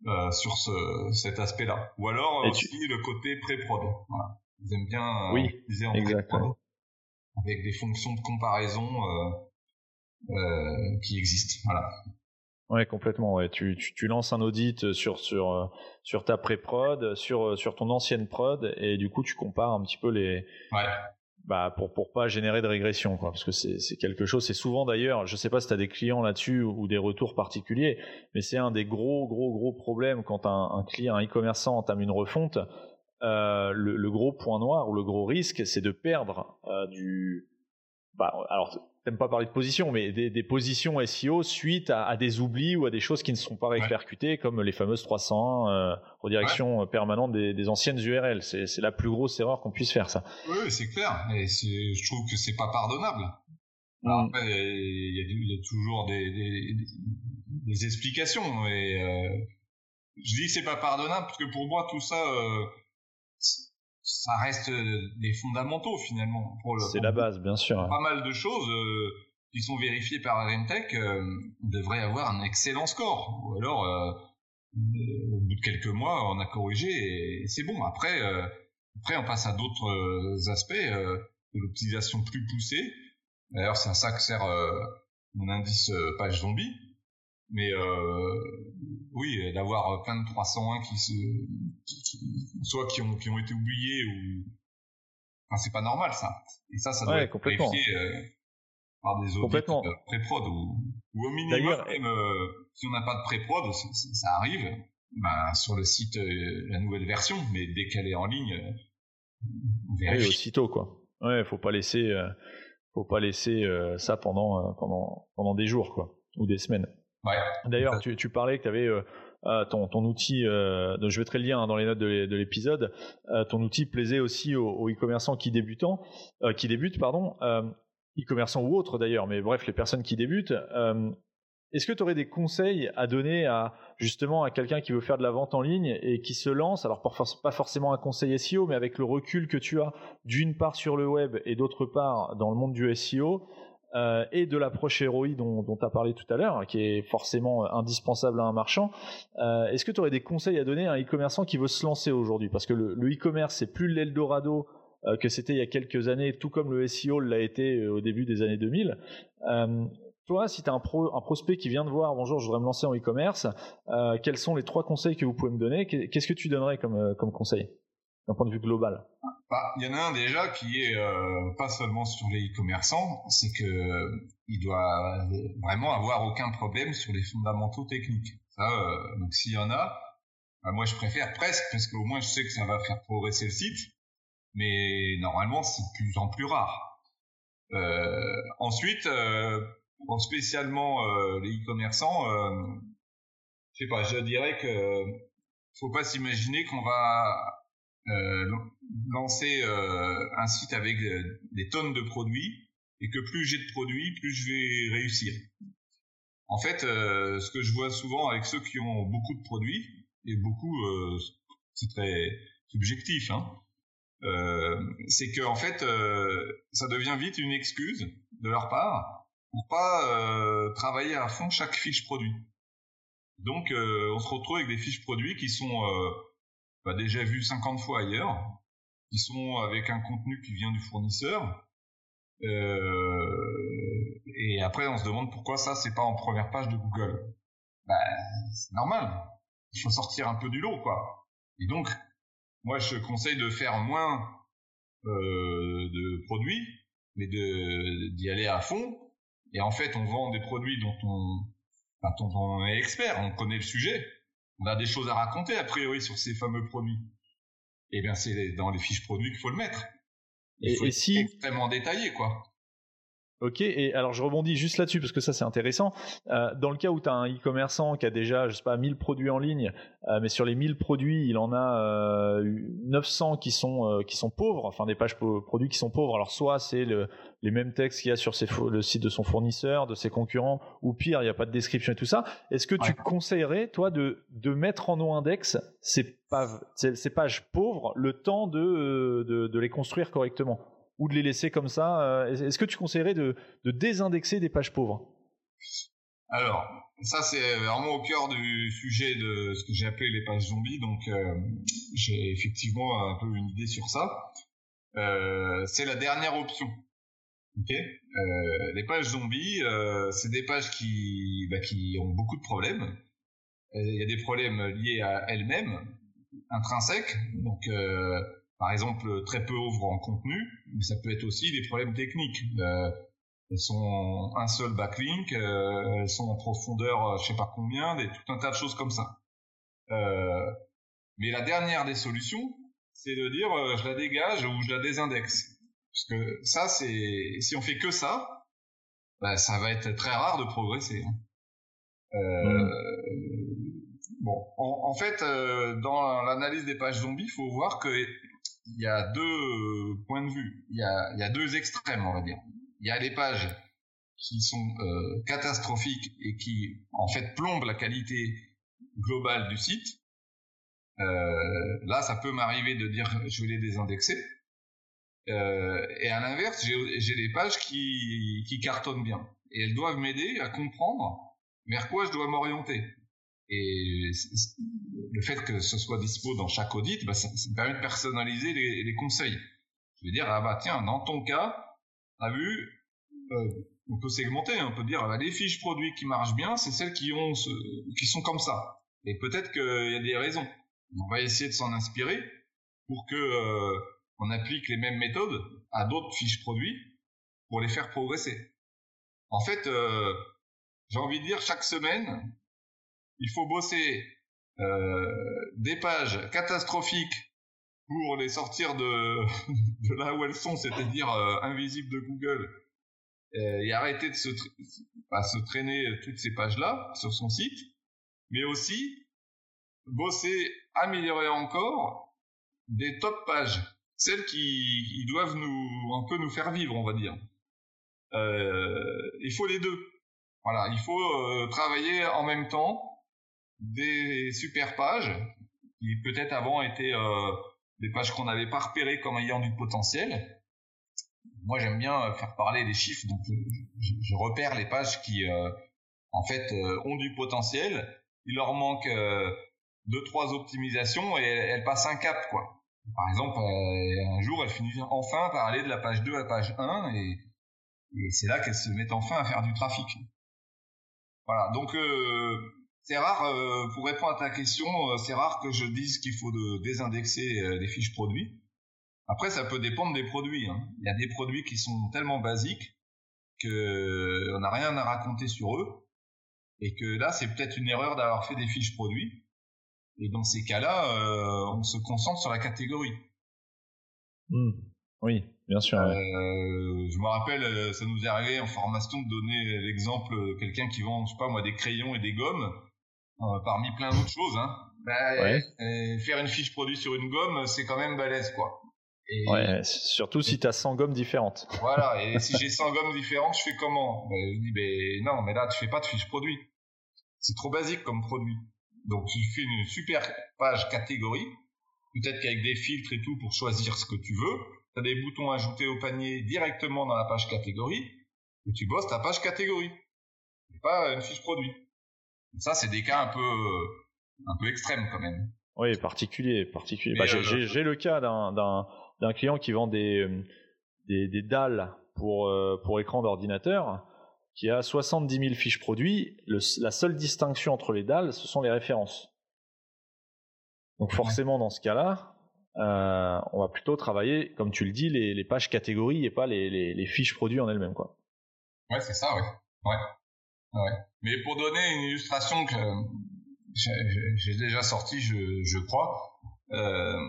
euh, sur ce, cet aspect-là. Ou alors aussi le côté pré-prod. Voilà. Ils aiment bien oui, utiliser en exactement. avec des fonctions de comparaison qui existent. Voilà. Ouais, complètement. Ouais. Tu, tu, tu, lances un audit sur sur sur ta pré-prod, sur sur ton ancienne prod, et du coup tu compares un petit peu les. Ouais. Bah pour pour pas générer de régression, quoi, parce que c'est c'est quelque chose. C'est souvent d'ailleurs, je sais pas si tu as des clients là-dessus ou des retours particuliers, mais c'est un des gros gros gros problèmes quand un, un client, un e-commerçant entame une refonte. Euh, le, le, gros point noir ou le gros risque, c'est de perdre euh, du. Bah, alors t'aimes pas parler de position, mais des, des positions SEO suite à, à, des oublis ou à des choses qui ne sont pas répercutées, comme les fameuses 301 euh, redirections ouais. permanentes des, des, anciennes URL. C'est la plus grosse erreur qu'on puisse faire, ça. Oui, c'est clair. Et je trouve que c'est pas pardonnable. Alors mm. après, il y, a, y, a toujours des, des, des explications. Et euh, je dis que c'est pas pardonnable parce que pour moi, tout ça, euh, ça reste euh, des fondamentaux finalement. C'est la base, bien sûr. Pas mal de choses euh, qui sont vérifiées par Arentech euh, devraient avoir un excellent score. Ou alors, euh, au bout de quelques mois, on a corrigé et c'est bon. Après, après, on passe à d'autres aspects de l'optimisation plus poussée. D'ailleurs, c'est à ça que sert mon indice page zombie. Mais oui, d'avoir plein de 301 qui se, soit qui ont, qui ont été oubliés ou, enfin, c'est pas normal, ça. Et ça, ça doit être vérifié, euh, par des audits euh, pré-prod ou, ou, au minimum, même, euh, si on n'a pas de pré-prod, ça, arrive, ben, sur le site, euh, la nouvelle version, mais dès qu'elle est en ligne, on vérifie. Oui, aussitôt, quoi. Ouais, faut pas laisser, faut pas laisser ça pendant, pendant, pendant des jours, quoi, ou des semaines. D'ailleurs, tu, tu, parlais que tu avais euh, euh, ton, ton, outil, euh, je mettrai le lien hein, dans les notes de l'épisode, euh, ton outil plaisait aussi aux, e-commerçants qui, débutant, euh, qui débutent, pardon, e-commerçants ou autres d'ailleurs, mais bref, les personnes qui débutent. Est-ce que tu aurais des conseils à donner à justement à quelqu'un qui veut faire de la vente en ligne et qui se lance? Alors pas forcément un conseil SEO, mais avec le recul que tu as d'une part sur le web et d'autre part dans le monde du SEO, euh, et de l'approche ROI dont tu as parlé tout à l'heure, qui est forcément indispensable à un marchand. Euh, Est-ce que tu aurais des conseils à donner à un e-commerçant qui veut se lancer aujourd'hui? Parce que le, e-commerce, c'est plus l'Eldorado euh, que c'était il y a quelques années, tout comme le SEO l'a été euh, au début des années 2000. Euh, toi, si tu as un, pro, un, prospect qui vient de voir, bonjour, je voudrais me lancer en e-commerce, euh, quels sont les trois conseils que vous pouvez me donner? Qu'est-ce que tu donnerais comme conseil? D'un point de vue global bah, il y en a un déjà qui est euh, pas seulement sur les e-commerçants, c'est que euh, il doit vraiment avoir aucun problème sur les fondamentaux techniques. Ça, euh, donc s'il y en a, bah, moi je préfère presque parce qu'au moins je sais que ça va faire progresser le site, mais normalement c'est de plus en plus rare. Euh, ensuite, pour spécialement les e-commerçants, je sais pas, je dirais que faut pas s'imaginer qu'on va euh, lancer euh, un site avec euh, des tonnes de produits et que plus j'ai de produits, plus je vais réussir. En fait, ce que je vois souvent avec ceux qui ont beaucoup de produits, et beaucoup, c'est très subjectif, hein, c'est que en fait, ça devient vite une excuse de leur part pour pas travailler à fond chaque fiche produit. Donc, on se retrouve avec des fiches produits qui sont bah, déjà vu 50 fois ailleurs, qui sont avec un contenu qui vient du fournisseur. Euh, et après, on se demande pourquoi ça, c'est pas en première page de Google. Ben, c'est normal. Il faut sortir un peu du lot, quoi. Et donc, moi, je conseille de faire moins euh, de produits, mais de d'y aller à fond. Et en fait, on vend des produits dont on, enfin, dont on est expert, on connaît le sujet on a des choses à raconter a priori sur ces fameux produits. Eh bien c'est dans les fiches produits qu'il faut le mettre. Il et, faut si... extrêmement détaillé quoi. Ok, et alors je rebondis juste là-dessus parce que ça c'est intéressant. Euh, dans le cas où tu as un e-commerçant qui a déjà, je sais pas, 1000 produits en ligne, euh, mais sur les 1000 produits, il en a euh, 900 qui sont, euh, qui sont pauvres, enfin des pages produits qui sont pauvres. Alors soit c'est le, les mêmes textes qu'il y a sur ses, le site de son fournisseur, de ses concurrents, ou pire, il n'y a pas de description et tout ça. Est-ce que tu conseillerais, toi, de, de mettre en no-index ces, ces, pages pauvres le temps de, de, de les construire correctement? Ou de les laisser comme ça euh, Est-ce que tu conseillerais de, de désindexer des pages pauvres? Alors, ça c'est vraiment au cœur du sujet de ce que j'ai appelé les pages zombies. Donc, euh, j'ai effectivement un peu une idée sur ça. Euh, c'est la dernière option. Les pages zombies, c'est des pages qui, bah, qui ont beaucoup de problèmes. Il y a des problèmes liés à elles-mêmes, intrinsèques. Donc, par exemple, très peu ouvrent en contenu, mais ça peut être aussi des problèmes techniques. Euh, elles sont un seul backlink, euh, elles sont en profondeur, je sais pas combien, des, tout un tas de choses comme ça. Euh, mais la dernière des solutions, c'est de dire euh, je la dégage ou je la désindexe. Parce que ça, c'est si on fait que ça, bah, ça va être très rare de progresser. Hein. Euh, Bon, en, en fait, euh, dans l'analyse des pages zombies, il faut voir que il y a deux points de vue. Il y a, il y a deux extrêmes, on va dire. Il y a les pages qui sont euh, catastrophiques et qui, en fait, plombent la qualité globale du site. Euh, là, ça peut m'arriver de dire je vais les désindexer. Euh, et à l'inverse, j'ai des pages qui, qui cartonnent bien. Et elles doivent m'aider à comprendre vers quoi je dois m'orienter. Et le fait que ce soit dispo dans chaque audit, bah, ça, ça, me permet de personnaliser les, conseils. Je vais dire, ah bah tiens, dans ton cas, t'as vu, euh, on peut segmenter, on peut dire, ah bah, les fiches produits qui marchent bien, c'est celles qui ont ce, qui sont comme ça. Et peut-être qu'il y a des raisons. On va essayer de s'en inspirer pour que euh, on applique les mêmes méthodes à d'autres fiches produits pour les faire progresser. En fait, euh, j'ai envie de dire chaque semaine, il faut bosser euh, des pages catastrophiques pour les sortir de, là où elles sont, c'est-à-dire euh, invisibles de Google, et arrêter de se, tra se traîner toutes ces pages-là sur son site, mais aussi bosser, améliorer encore des top pages, celles qui, qui doivent nous un peu nous faire vivre, on va dire. Euh, il faut les deux. Voilà, il faut euh, travailler en même temps des super pages qui peut-être avant étaient euh, des pages qu'on n'avait pas repérées comme ayant du potentiel. Moi, j'aime bien faire parler des chiffres, donc je, je repère les pages qui, euh, en fait, euh, ont du potentiel. Il leur manque euh, deux, trois optimisations et elles, passent un cap, quoi. Par exemple, euh, un jour, elles finissent enfin par aller de la page 2 à la page 1 et, et c'est là qu'elles se mettent enfin à faire du trafic. Voilà, donc euh, c'est rare, euh, pour répondre à ta question, euh, c'est rare que je dise qu'il faut de désindexer euh, les fiches produits. Après, ça peut dépendre des produits. Hein. Il y a des produits qui sont tellement basiques que on n'a rien à raconter sur eux, et que là, c'est peut-être une erreur d'avoir fait des fiches produits. Et dans ces cas-là, euh, on se concentre sur la catégorie. Mmh. Oui, bien sûr. Euh, je me rappelle, ça nous est arrivé en formation de donner l'exemple de quelqu'un qui vend, je sais pas moi, des crayons et des gommes euh, parmi plein d'autres choses. Hein. Bah, ouais. euh, faire une fiche produit sur une gomme, c'est quand même balèze, quoi. Et, ouais, surtout si tu as 100 gommes différentes. Voilà, et si j'ai 100 gommes différentes, je fais comment? Ben, Je dis, ben non, mais là, tu fais pas de fiche produit. C'est trop basique comme produit. Donc, tu fais une super page catégorie, peut-être qu'avec des filtres et tout pour choisir ce que tu veux. Tu as des boutons ajoutés au panier directement dans la page catégorie, et tu bosses ta page catégorie. Et pas une fiche produit. Ça, c'est des cas un peu, un peu extrêmes quand même. Oui, particulier, particulier. Bah, euh, j'ai le cas d'un client qui vend des, des, des dalles pour, euh, pour écran d'ordinateur, qui a 70 000 fiches produits. Le, la seule distinction entre les dalles, ce sont les références. Donc forcément, dans ce cas-là, euh, on va plutôt travailler, comme tu le dis, les, les pages catégories et pas les, les, les fiches produits en elles-mêmes. Quoi. Ouais, c'est ça, ouais. ouais. Ouais. Mais pour donner une illustration que j'ai déjà sorti, je, crois, euh,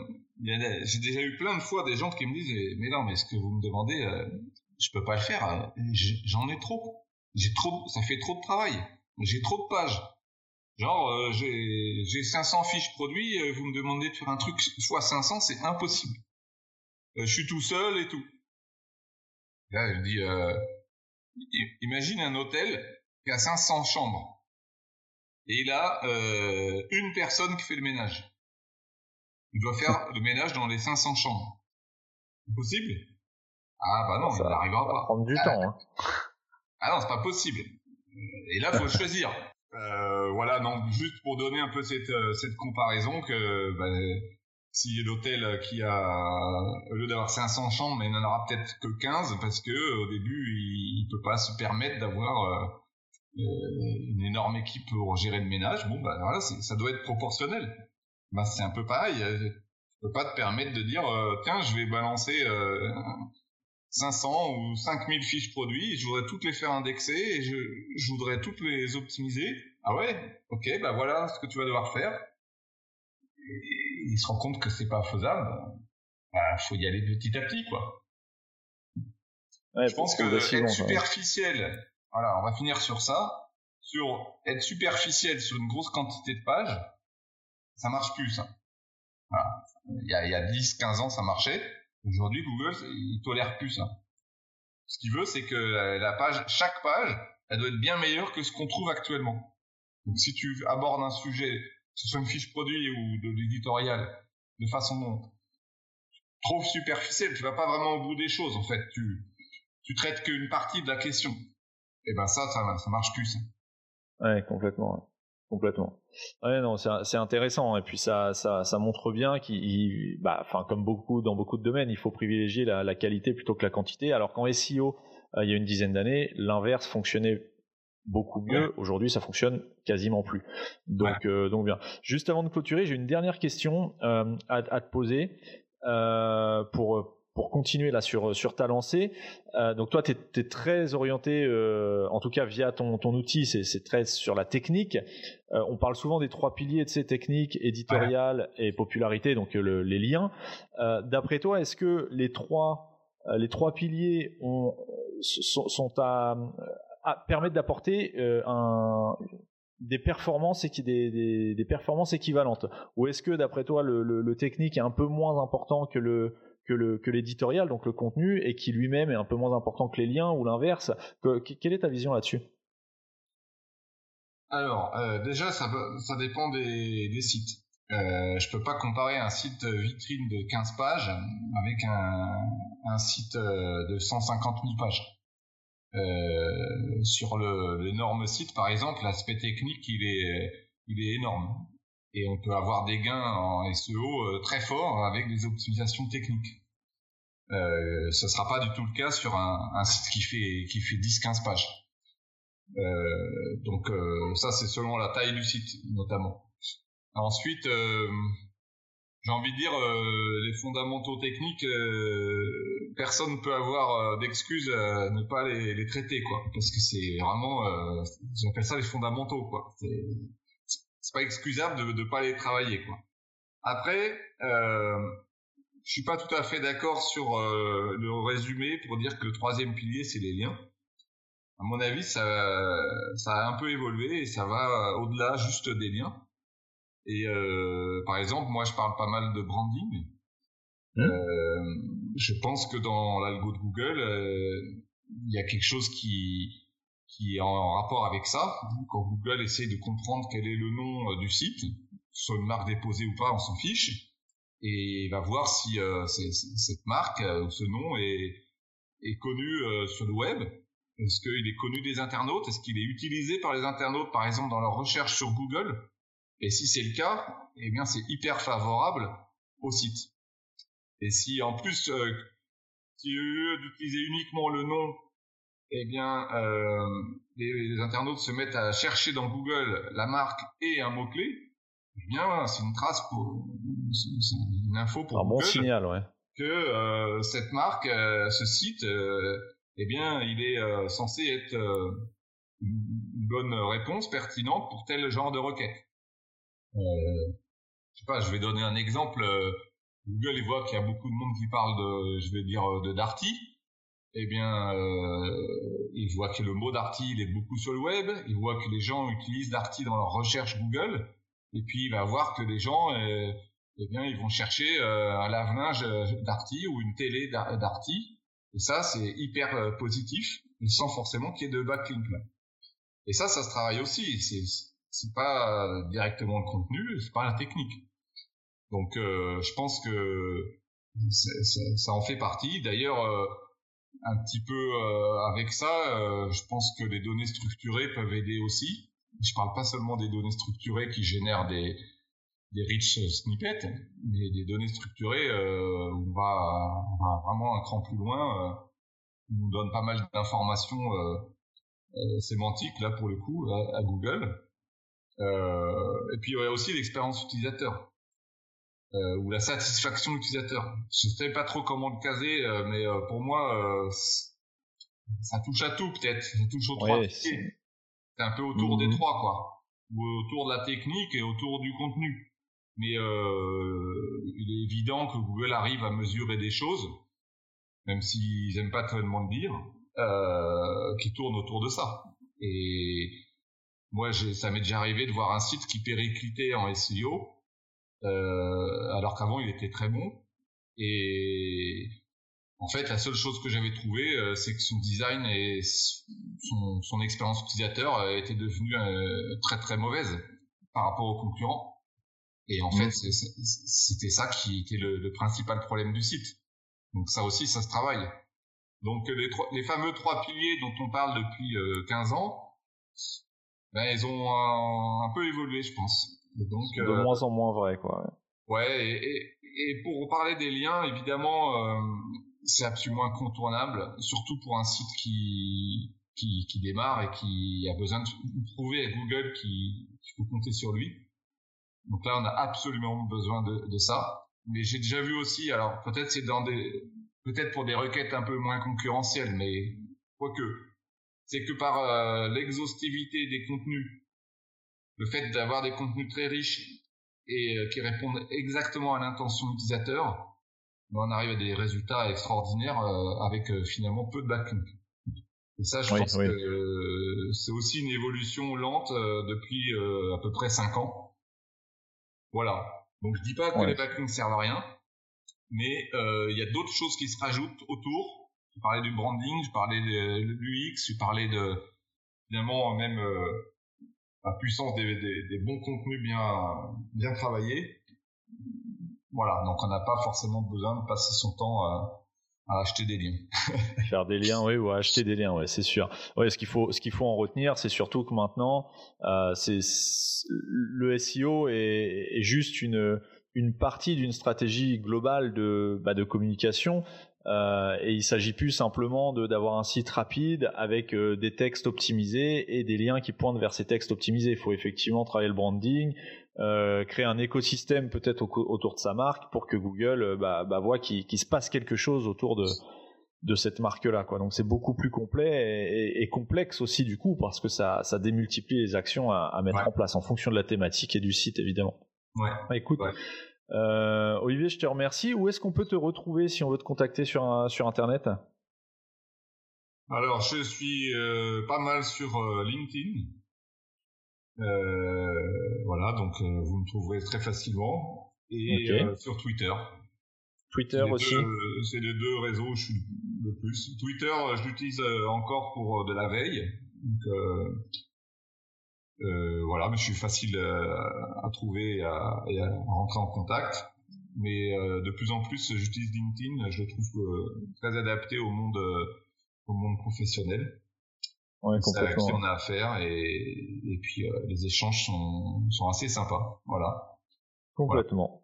j'ai déjà eu plein de fois des gens qui me disent mais non mais ce que vous me demandez, euh, je peux pas le faire, j'en ai trop, j'ai trop, ça fait trop de travail, j'ai trop de pages. Genre euh, j'ai 500 fiches produits, euh, vous me demandez de faire un truc fois 500, c'est impossible. Euh, je suis tout seul et tout. Là je dis imagine un hôtel qui a 500 chambres. Et il a euh, une personne qui fait le ménage. Il doit faire le ménage dans les 500 chambres. Possible? Ah bah non, ça, il n'arrivera pas. Ça va prendre du ah, temps. Hein. Ah non, c'est pas possible. Et là, faut choisir. Euh, voilà, donc juste pour donner un peu cette, cette comparaison que bah, si l'hôtel qui a au lieu d'avoir 500 chambres, mais il n'en aura peut-être que 15 parce que au début il, ne peut pas se permettre d'avoir une énorme équipe pour gérer le ménage. Bon bah voilà, ça doit être proportionnel. Bah c'est un peu pareil. Tu peux pas te permettre de dire tiens je vais balancer 500 ou 5000 fiches produits, je voudrais toutes les faire indexer et je, je voudrais toutes les optimiser. Ah ouais, ok, bah voilà ce que tu vas devoir faire. Et il se rend compte que c'est pas faisable. Bah, faut y aller petit à petit, quoi. je pense que être superficiel, voilà, on va finir sur ça, sur être superficiel sur une grosse quantité de pages, ça marche plus, ça. Il y a, il y a 10, 15 ans, ça marchait. Aujourd'hui, Google, il tolère plus ça. Ce qu'il veut, c'est que page, chaque page, elle doit être bien meilleure que ce qu'on trouve actuellement. Donc, si tu abordes un sujet, que ce soit une fiche produit ou de l'éditorial, de façon trop superficielle, tu vas pas vraiment au bout des choses, en fait. Tu, tu traites qu'une partie de la question. Et ben ça, ça, ça marche plus. Ouais, complètement complètement. Ouais, non, c'est intéressant et puis ça, ça, ça montre bien qu'il, bah, enfin comme beaucoup dans beaucoup de domaines, il faut privilégier la, la qualité plutôt que la quantité. Alors qu'en SEO, euh, il y a une dizaine d'années, l'inverse fonctionnait beaucoup mieux. Aujourd'hui, ça fonctionne quasiment plus. Donc, euh, donc bien. Juste avant de clôturer, j'ai une dernière question euh, à, à, te poser euh, pour pour continuer là sur, sur ta lancée. Euh, donc toi, tu es, très orienté, euh, en tout cas via ton, ton outil, c'est très sur la technique. Euh, on parle souvent des trois piliers de ces techniques, éditorial et popularité, donc les liens. D'après toi, est-ce que les trois, les trois piliers ont, sont, à, permettre d'apporter un, des performances et des, des, des, performances équivalentes? Ou est-ce que d'après toi le, le, technique est un peu moins important que le que l'éditorial, donc le contenu, et qui lui-même est un peu moins important que les liens ou l'inverse. quelle est ta vision là-dessus? Alors, euh, déjà, ça, dépend des, sites. Euh, je peux pas comparer un site vitrine de 15 pages avec un, site euh, de 150 000 pages. Euh, sur l'énorme site, par exemple, l'aspect technique, il est énorme et on peut avoir des gains en SEO euh, très forts avec des optimisations techniques. Euh, ce sera pas du tout le cas sur un, site qui fait qui fait 10-15 pages. Euh, donc euh, ça c'est selon la taille du site notamment. Ensuite, j'ai envie de dire les fondamentaux techniques, personne ne peut avoir d'excuses à ne pas les, traiter quoi, parce que c'est vraiment, j'appelle ça les fondamentaux quoi. C'est pas excusable de ne pas les travailler quoi. Après, euh, je suis pas tout à fait d'accord sur euh, le résumé pour dire que le troisième pilier c'est les liens. À mon avis, ça, ça a un peu évolué et ça va au-delà juste des liens. Et euh, par exemple, moi, je parle pas mal de branding. Mmh. Euh, je pense que dans l'algo de Google, euh, il y a quelque chose qui qui est en rapport avec ça. Quand Google essaye de comprendre quel est le nom euh, du site, soit une marque déposée ou pas, on s'en fiche, et va voir si euh, cette marque euh, ou ce nom est, est connu euh, sur le web. Est-ce qu'il est connu des internautes? Est-ce qu'il est utilisé par les internautes, par exemple, dans leur recherche sur Google? Et si c'est le cas, eh bien, c'est hyper favorable au site. Et si en plus, si au lieu d'utiliser uniquement le nom eh bien, euh, les, internautes se mettent à chercher dans Google la marque et un mot-clé, eh bien, c'est une trace pour, c'est une info pour un bon signal, ouais. Que euh, cette marque, euh, ce site, euh, eh bien, il est censé être une bonne réponse pertinente pour tel genre de requête. je sais pas, je vais donner un exemple. Google, il voit qu'il y a beaucoup de monde qui parle de, je vais dire, de Darty eh bien, euh, il voit que le mot Darty il est beaucoup sur le web, il voit que les gens utilisent Darty dans leur recherche Google, et puis il va voir que les gens, euh, eh bien, ils vont chercher euh, un lave-linge Darty ou une télé Darty, et ça c'est hyper euh, positif, mais sans forcément qu'il y ait de backlink là. Et ça, ça se travaille aussi. C'est c'est pas directement le contenu, c'est pas la technique. Donc, je pense que ça, ça, en fait partie. D'ailleurs un petit peu euh, avec ça, euh, je pense que les données structurées peuvent aider aussi. Je parle pas seulement des données structurées qui génèrent des des rich snippets, des, des données structurées euh, on va, on va, vraiment un cran plus loin. Euh, on nous donne pas mal d'informations euh, euh, sémantiques là pour le coup à, à Google. Et puis il y a aussi l'expérience utilisateur euh, ou la satisfaction utilisateur. Je sais pas trop comment le caser, mais pour moi ça touche à tout peut-être. Ça touche aux trois C'est un peu autour des mhm. trois quoi, ou autour de la technique et autour du contenu mais euh, il est évident que Google arrive à mesurer des choses, même s'ils aiment pas tellement le dire, euh, qui tournent autour de ça. Et moi, ça m'est déjà arrivé de voir un site qui périclitait en SEO, euh, alors qu'avant il était très bon. Et en fait, la seule chose que j'avais trouvé, euh, c'est que son design et son, son expérience utilisateur étaient devenue euh, très très mauvaise par rapport aux concurrents. Et en fait, mm. c'était ça qui était le, le, principal problème du site. Donc ça aussi, ça se travaille. Donc les, les fameux trois piliers dont on parle depuis euh, 15 ans, ben, ils ont un, un peu évolué, je pense. Donc, de euh, moins en moins vrai, quoi. Ouais, et, et, et pour parler des liens, évidemment, euh, c'est absolument incontournable, surtout pour un site qui, qui, qui démarre et qui a besoin de prouver à Google qu'il faut compter sur lui. Donc là, on a absolument besoin de, de ça. Mais j'ai déjà vu aussi, alors peut-être c'est dans des, peut-être pour des requêtes un peu moins concurrentielles, mais quoique, c'est que par euh, l'exhaustivité des contenus, le fait d'avoir des contenus très riches et euh, qui répondent exactement à l'intention utilisateur, ben, on arrive à des résultats extraordinaires euh, avec finalement peu de backlinks. Et ça, je pense que c'est aussi une évolution lente depuis à peu près 5 ans voilà. Donc je dis pas que les backlinks servent à rien, mais euh, il y a d'autres choses qui se rajoutent autour. Je parlais du branding, je parlais de l'UX, je parlais de évidemment même euh, la puissance des, bons contenus bien travaillés. Voilà, donc on n'a pas forcément besoin de passer son temps à, acheter des liens. Faire des liens, oui, ou à acheter des liens, ouais, c'est sûr. Ouais, ce qu'il faut, ce faut en retenir, c'est surtout que maintenant, euh, le SEO est, juste une partie d'une stratégie globale de bah, de communication. Euh, et il s'agit plus simplement d'avoir un site rapide avec euh, des textes optimisés et des liens qui pointent vers ces textes optimisés. Il faut effectivement travailler le branding, euh, créer un écosystème peut-être autour de sa marque pour que Google bah, bah, voit qu'il se passe quelque chose autour de, de cette marque-là. Quoi. Donc c'est beaucoup plus complet et, et, complexe aussi du coup parce que ça, ça démultiplie les actions à, à mettre en place en fonction de la thématique et du site évidemment. Ouais. Bah, écoute, euh, Olivier, je te remercie. Où est-ce qu'on peut te retrouver si on veut te contacter sur, sur Internet? Alors je suis euh, pas mal sur euh, LinkedIn. Voilà, donc vous me trouverez très facilement. Et sur Twitter. Twitter aussi. C'est les deux réseaux où je suis le plus. Twitter, je l'utilise encore pour de la veille. Donc, euh, voilà, mais je suis facile à, trouver et à, et à, rentrer en contact. Mais euh, de plus en plus, j'utilise LinkedIn. Je le trouve très adapté au monde, au monde professionnel. Ouais, complètement. on a à faire et, et puis euh, les échanges sont, sont assez sympas. Voilà. Complètement.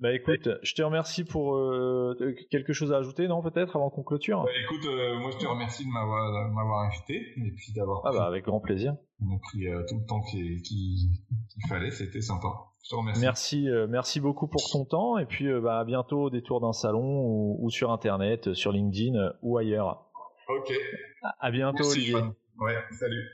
Bah écoute, je te remercie pour euh, quelque chose à ajouter, non peut-être avant qu'on clôture? Bah, écoute, euh, moi je te remercie de m'avoir invité et puis d'avoir. Ah bah avec grand plaisir. On a pris euh, tout le temps qu'il fallait, c'était sympa. Je te remercie. Merci, euh, merci beaucoup pour ton temps et puis bah à bientôt au détour d'un salon ou, ou, sur internet, sur LinkedIn ou ailleurs. Ok. À bientôt, Olivier. Ouais, salut.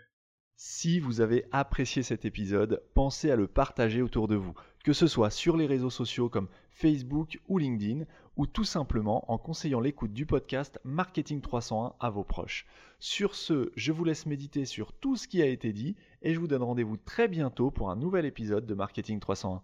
Si vous avez apprécié cet épisode, pensez à le partager autour de vous, que ce soit sur les réseaux sociaux comme Facebook ou LinkedIn, ou tout simplement en conseillant l'écoute du podcast Marketing 301 à vos proches. Sur ce, je vous laisse méditer sur tout ce qui a été dit et je vous donne rendez-vous très bientôt pour un nouvel épisode de Marketing 301.